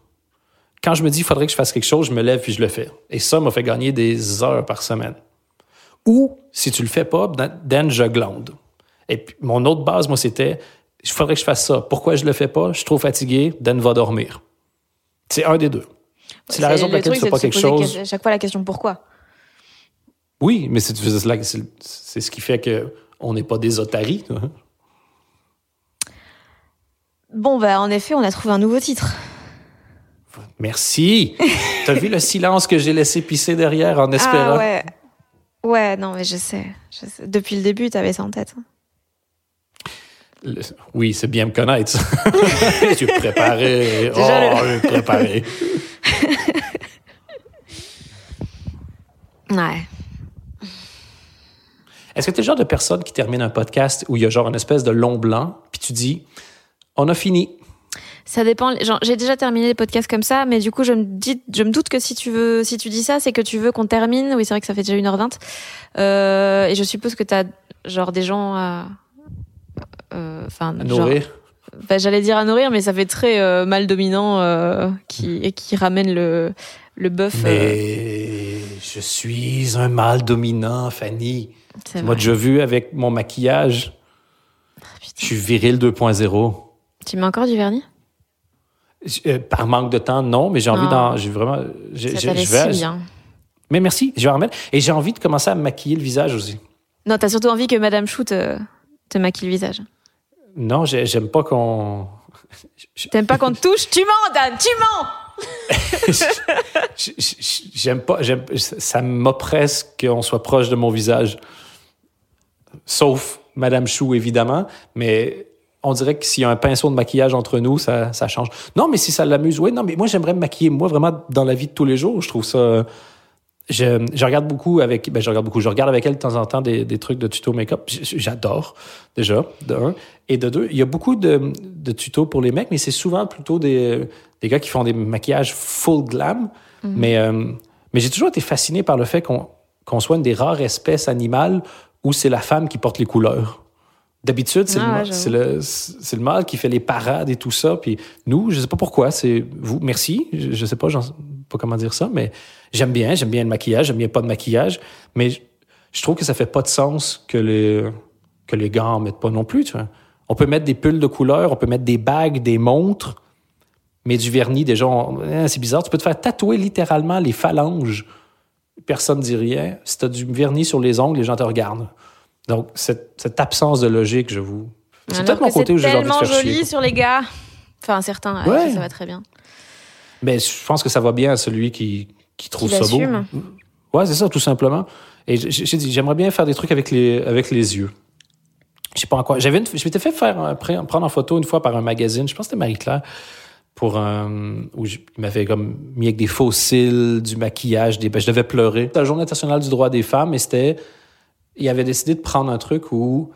Quand je me dis il faudrait que je fasse quelque chose, je me lève puis je le fais. Et ça m'a fait gagner des heures par semaine. Ou, si tu le fais pas, then je glande. Et puis, mon autre base, moi, c'était il faudrait que je fasse ça. Pourquoi je le fais pas? Je suis trop fatigué, Dan va dormir. C'est un des deux. C'est la raison pour laquelle tu fais pas quelque chose. À chaque fois la question pourquoi? Oui, mais c'est ce qui fait qu'on n'est pas des otaries. Bon, bah, en effet, on a trouvé un nouveau titre. Merci. T'as vu le silence que j'ai laissé pisser derrière en espérant? Ah ouais. Ouais, non, mais je sais. Je sais. Depuis le début, t'avais ça en tête. Oui, c'est bien me connaître. je préparé. oh, je préparé. ouais. Est-ce que tu es le genre de personne qui termine un podcast où il y a genre une espèce de long blanc, puis tu dis, on a fini? Ça dépend. J'ai déjà terminé les podcasts comme ça, mais du coup, je me dis, je me doute que si tu veux, si tu dis ça, c'est que tu veux qu'on termine. Oui, c'est vrai que ça fait déjà 1h20. Euh, et je suppose que tu as genre des gens à, euh, enfin, nourrir. Bah, j'allais dire à nourrir, mais ça fait très euh, mal dominant euh, qui, et qui ramène le, le bœuf. Mais je suis un mâle dominant, Fanny. Moi, déjà vu avec mon maquillage. Ah, je suis viril 2.0. Tu mets encore du vernis? par manque de temps, non, mais j'ai envie d'en. J'ai vraiment. Ça je vais, si bien. Mais merci, je vais en remettre. Et j'ai envie de commencer à me maquiller le visage aussi. Non, t'as surtout envie que Madame Chou te, te maquille le visage. Non, j'aime pas qu'on. T'aimes pas qu'on te touche? Tu mens, Dan, tu mens! j'aime pas. Ça m'oppresse qu'on soit proche de mon visage. Sauf Madame Chou, évidemment. Mais on dirait que s'il y a un pinceau de maquillage entre nous, ça, ça change. Non, mais si ça l'amuse, oui, non, mais moi, j'aimerais me maquiller, moi, vraiment, dans la vie de tous les jours. Je trouve ça je, je, regarde beaucoup avec, ben je regarde beaucoup, je regarde avec elle de temps en temps des, des trucs de tuto make-up. J'adore, déjà, de un. Et de deux, il y a beaucoup de, de tutos pour les mecs, mais c'est souvent plutôt des, des gars qui font des maquillages full glam. Mhm. Mais, euh, mais j'ai toujours été fasciné par le fait qu'on qu'on soit une des rares espèces animales où c'est la femme qui porte les couleurs. D'habitude, c'est ah, le, le, le, mâle qui fait les parades et tout ça. Puis nous, je sais pas pourquoi, c'est vous. Merci. Je, je sais pas, pas comment dire ça, mais J'aime bien, j'aime bien le maquillage, j'aime bien pas de maquillage, mais je trouve que ça fait pas de sens que les, que les gars en mettent pas non plus. Tu vois. On peut mettre des pulls de couleur, on peut mettre des bagues, des montres, mais du vernis, déjà, hein, c'est bizarre. Tu peux te faire tatouer littéralement les phalanges. Personne ne dit rien. Si tu as du vernis sur les ongles, les gens te regardent. Donc, cette, cette absence de logique, je vous. C'est peut-être mon côté où j'ai envie de faire joli sur les gars. Enfin, certains, ça va très bien. Mais je pense que ça va bien à celui qui, qui trouve ça beau. Ouais, c'est ça, tout simplement. Et j'ai dit, j'aimerais bien faire des trucs avec les, avec les yeux. Je sais pas en quoi. J'avais je m'étais fait faire prendre en photo une fois par un magazine, je pense que c'était Marie-Claire, pour un, où il m'avait comme mis avec des fossiles, du maquillage, des, ben, je devais pleurer. C'était la Journée internationale du droit des femmes et c'était, il avait décidé de prendre un truc où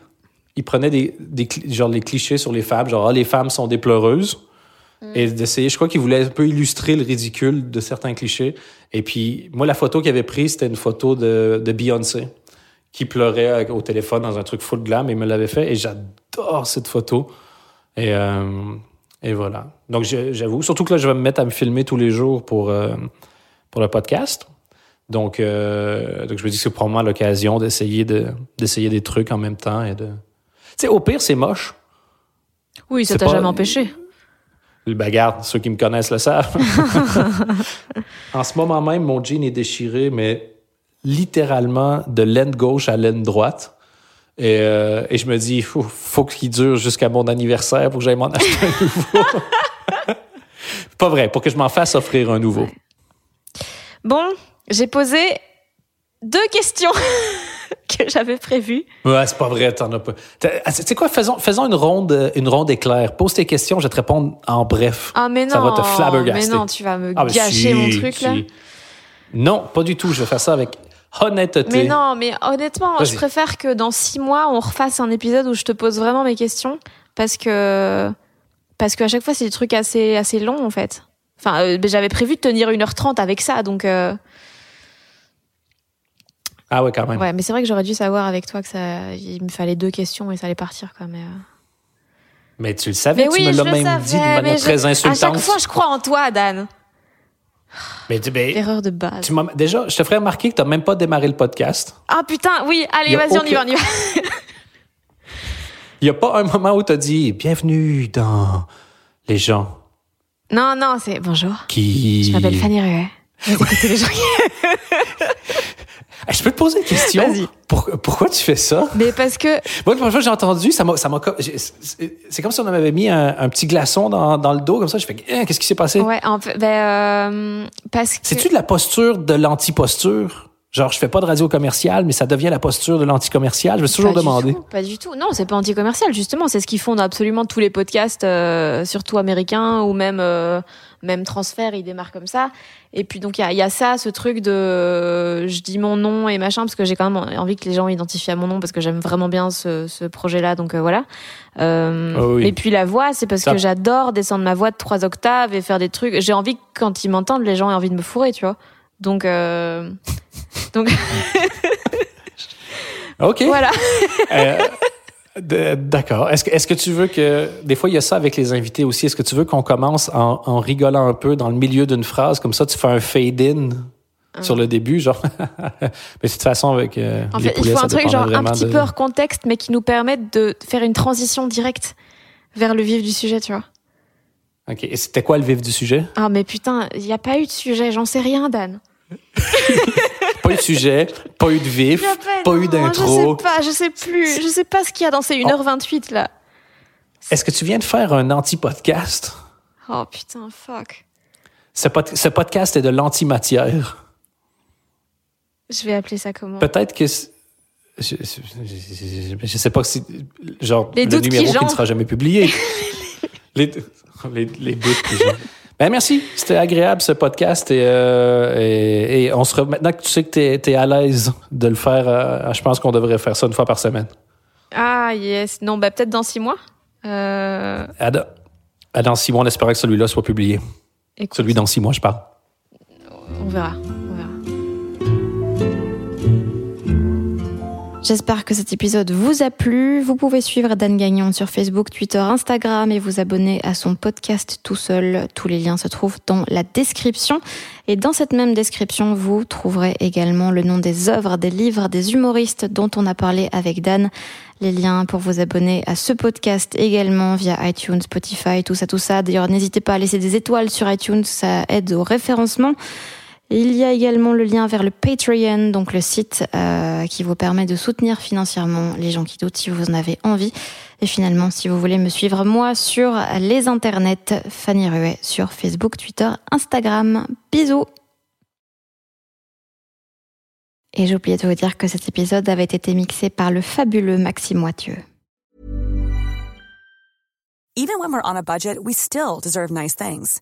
il prenait des, des genre les clichés sur les femmes, genre, ah, les femmes sont des pleureuses. Mm. et d'essayer. Je crois qu'il voulait un peu illustrer le ridicule de certains clichés. Et puis, moi, la photo qu'il avait prise, c'était une photo de, de Beyoncé qui pleurait au téléphone dans un truc full glam et il me l'avait fait. Et j'adore cette photo. Et, euh, et voilà. Donc, j'avoue, surtout que là, je vais me mettre à me filmer tous les jours pour, euh, pour le podcast. Donc, euh, donc, je me dis que c'est probablement l'occasion d'essayer de, d'essayer des trucs en même temps et de. Tu sais, au pire, c'est moche. Oui, ça t'a jamais empêché. Le bagarre, ceux qui me connaissent le savent. en ce moment même, mon jean est déchiré, mais littéralement de laine gauche à laine droite. Et, euh, et je me dis, il faut, faut qu'il dure jusqu'à mon anniversaire pour que j'aille m'en acheter un nouveau. Pas vrai, pour que je m'en fasse offrir un nouveau. Bon, j'ai posé deux questions. que j'avais prévu. Ouais, c'est pas vrai, t'en as pas. Ah, tu sais quoi, faisons, faisons une ronde, une ronde éclair. Pose tes questions, je vais te répondre en bref. Ah, mais non. Ça va te flabbergaster. Mais non, tu vas me ah, gâcher mon truc, là. Non, pas du tout. Je vais faire ça avec honnêteté. Mais non, mais honnêtement, je préfère que dans six mois, on refasse un épisode où je te pose vraiment mes questions parce que parce qu'à chaque fois, c'est des trucs assez, assez longs, en fait. Enfin, euh, j'avais prévu de tenir 1h30 avec ça, donc. euh, Ah ouais, quand même. Ouais, mais c'est vrai que j'aurais dû savoir avec toi que ça, il me fallait deux questions et ça allait partir, quoi. Mais, euh. Mais tu le savais, mais tu oui, me je l'as le même savais, dit de manière je- très À insultante. chaque fois, je crois en toi, Dan. Mais, tu- mais Erreur de base. tu déjà, je te ferais remarquer que tu n'as même pas démarré le podcast. Ah putain, oui, allez, vas-y, on y va, on y va. Il n'y a pas un moment où tu as dit Bienvenue dans les gens Non, non, c'est bonjour. qui. Je m'appelle Fanny Ruet. Vous écoutez les gens qui- Je peux te poser une question? Vas-y. Pour- Pourquoi tu fais ça? Mais parce que Moi, la première fois que j'ai entendu, ça m'a. ça m'a c'est comme si on m'avait mis un, un petit glaçon dans, dans le dos, comme ça. Je fais Hein, Qu'est-ce qui s'est passé? Ouais, en fait, ben euh, parce que C'est-tu de la posture de l'anti-posture? Genre, je fais pas de radio commerciale, mais ça devient la posture de l'anti-commercial. Je me suis toujours demandé. tout, pas du tout. Non, c'est pas anti-commercial, justement. C'est ce qu'ils font dans absolument tous les podcasts, euh, surtout américains ou même euh, même transfert, ils démarrent comme ça. Et puis donc il y a, il y a ça, ce truc de euh, je dis mon nom et machin parce que j'ai quand même envie que les gens identifient à mon nom parce que j'aime vraiment bien ce, ce projet-là. Donc euh, voilà. Euh, Ah oui. Et puis la voix, c'est parce Ça- que j'adore descendre ma voix de trois octaves et faire des trucs. J'ai envie que quand ils m'entendent, les gens aient envie de me fourrer, tu vois. Donc euh, donc OK. voilà. D'accord. Est-ce que, est-ce que tu veux que. Des fois, il y a ça avec les invités aussi. Est-ce que tu veux qu'on commence en, en rigolant un peu dans le milieu d'une phrase? Comme ça, tu fais un fade-in sur le début, genre. mais de toute façon, avec. euh, En les fait, il faut un truc genre un petit de- peu hors contexte, mais qui nous permette de faire une transition directe vers le vif du sujet, tu vois. OK. Et c'était quoi le vif du sujet? Ah, mais putain, il n'y a pas eu de sujet, j'en sais rien, Dan. Pas eu de sujet, pas eu de vif, pas eu d'intro. Je sais pas, je sais plus, je sais pas ce qu'il y a dans ces 1h28 là. Est-ce que tu viens de faire un anti-podcast? Oh putain, fuck. Ce, pod- ce podcast est de l'antimatière. Je vais appeler ça comment? Peut-être que. Je, je, sais pas si. Genre, Les le numéro qui, ne sera jamais publié. les, les, les doutes qui. Ben merci, c'était agréable ce podcast et, euh, et, et on se re- maintenant que tu sais que tu es, à l'aise de le faire, euh, je pense qu'on devrait faire ça une fois par semaine. Ah yes, non, bah peut-être dans 6 mois. Euh, À, dans- à dans six mois, en espérant que celui-là soit publié. écoute, Celui dans six mois, je parle. on verra, J'espère que cet épisode vous a plu. Vous pouvez suivre Dan Gagnon sur Facebook, Twitter, Instagram et vous abonner à son podcast tout seul. Tous les liens se trouvent dans la description. Et dans cette même description, vous trouverez également le nom des œuvres, des livres, des humoristes dont on a parlé avec Dan. Les liens pour vous abonner à ce podcast également via iTunes, Spotify, tout ça, tout ça. D'ailleurs, n'hésitez pas à laisser des étoiles sur iTunes, ça aide au référencement. Il y a également le lien vers le Patreon, donc le site euh, qui vous permet de soutenir financièrement les gens qui doutent si vous en avez envie. Et finalement, si vous voulez me suivre moi sur les internets, Fanny Ruet sur Facebook, Twitter, Instagram. Bisous Et oublié de vous dire que cet épisode avait été mixé par le fabuleux Maxime Moitieu. Even when we're on a budget, we still deserve nice things.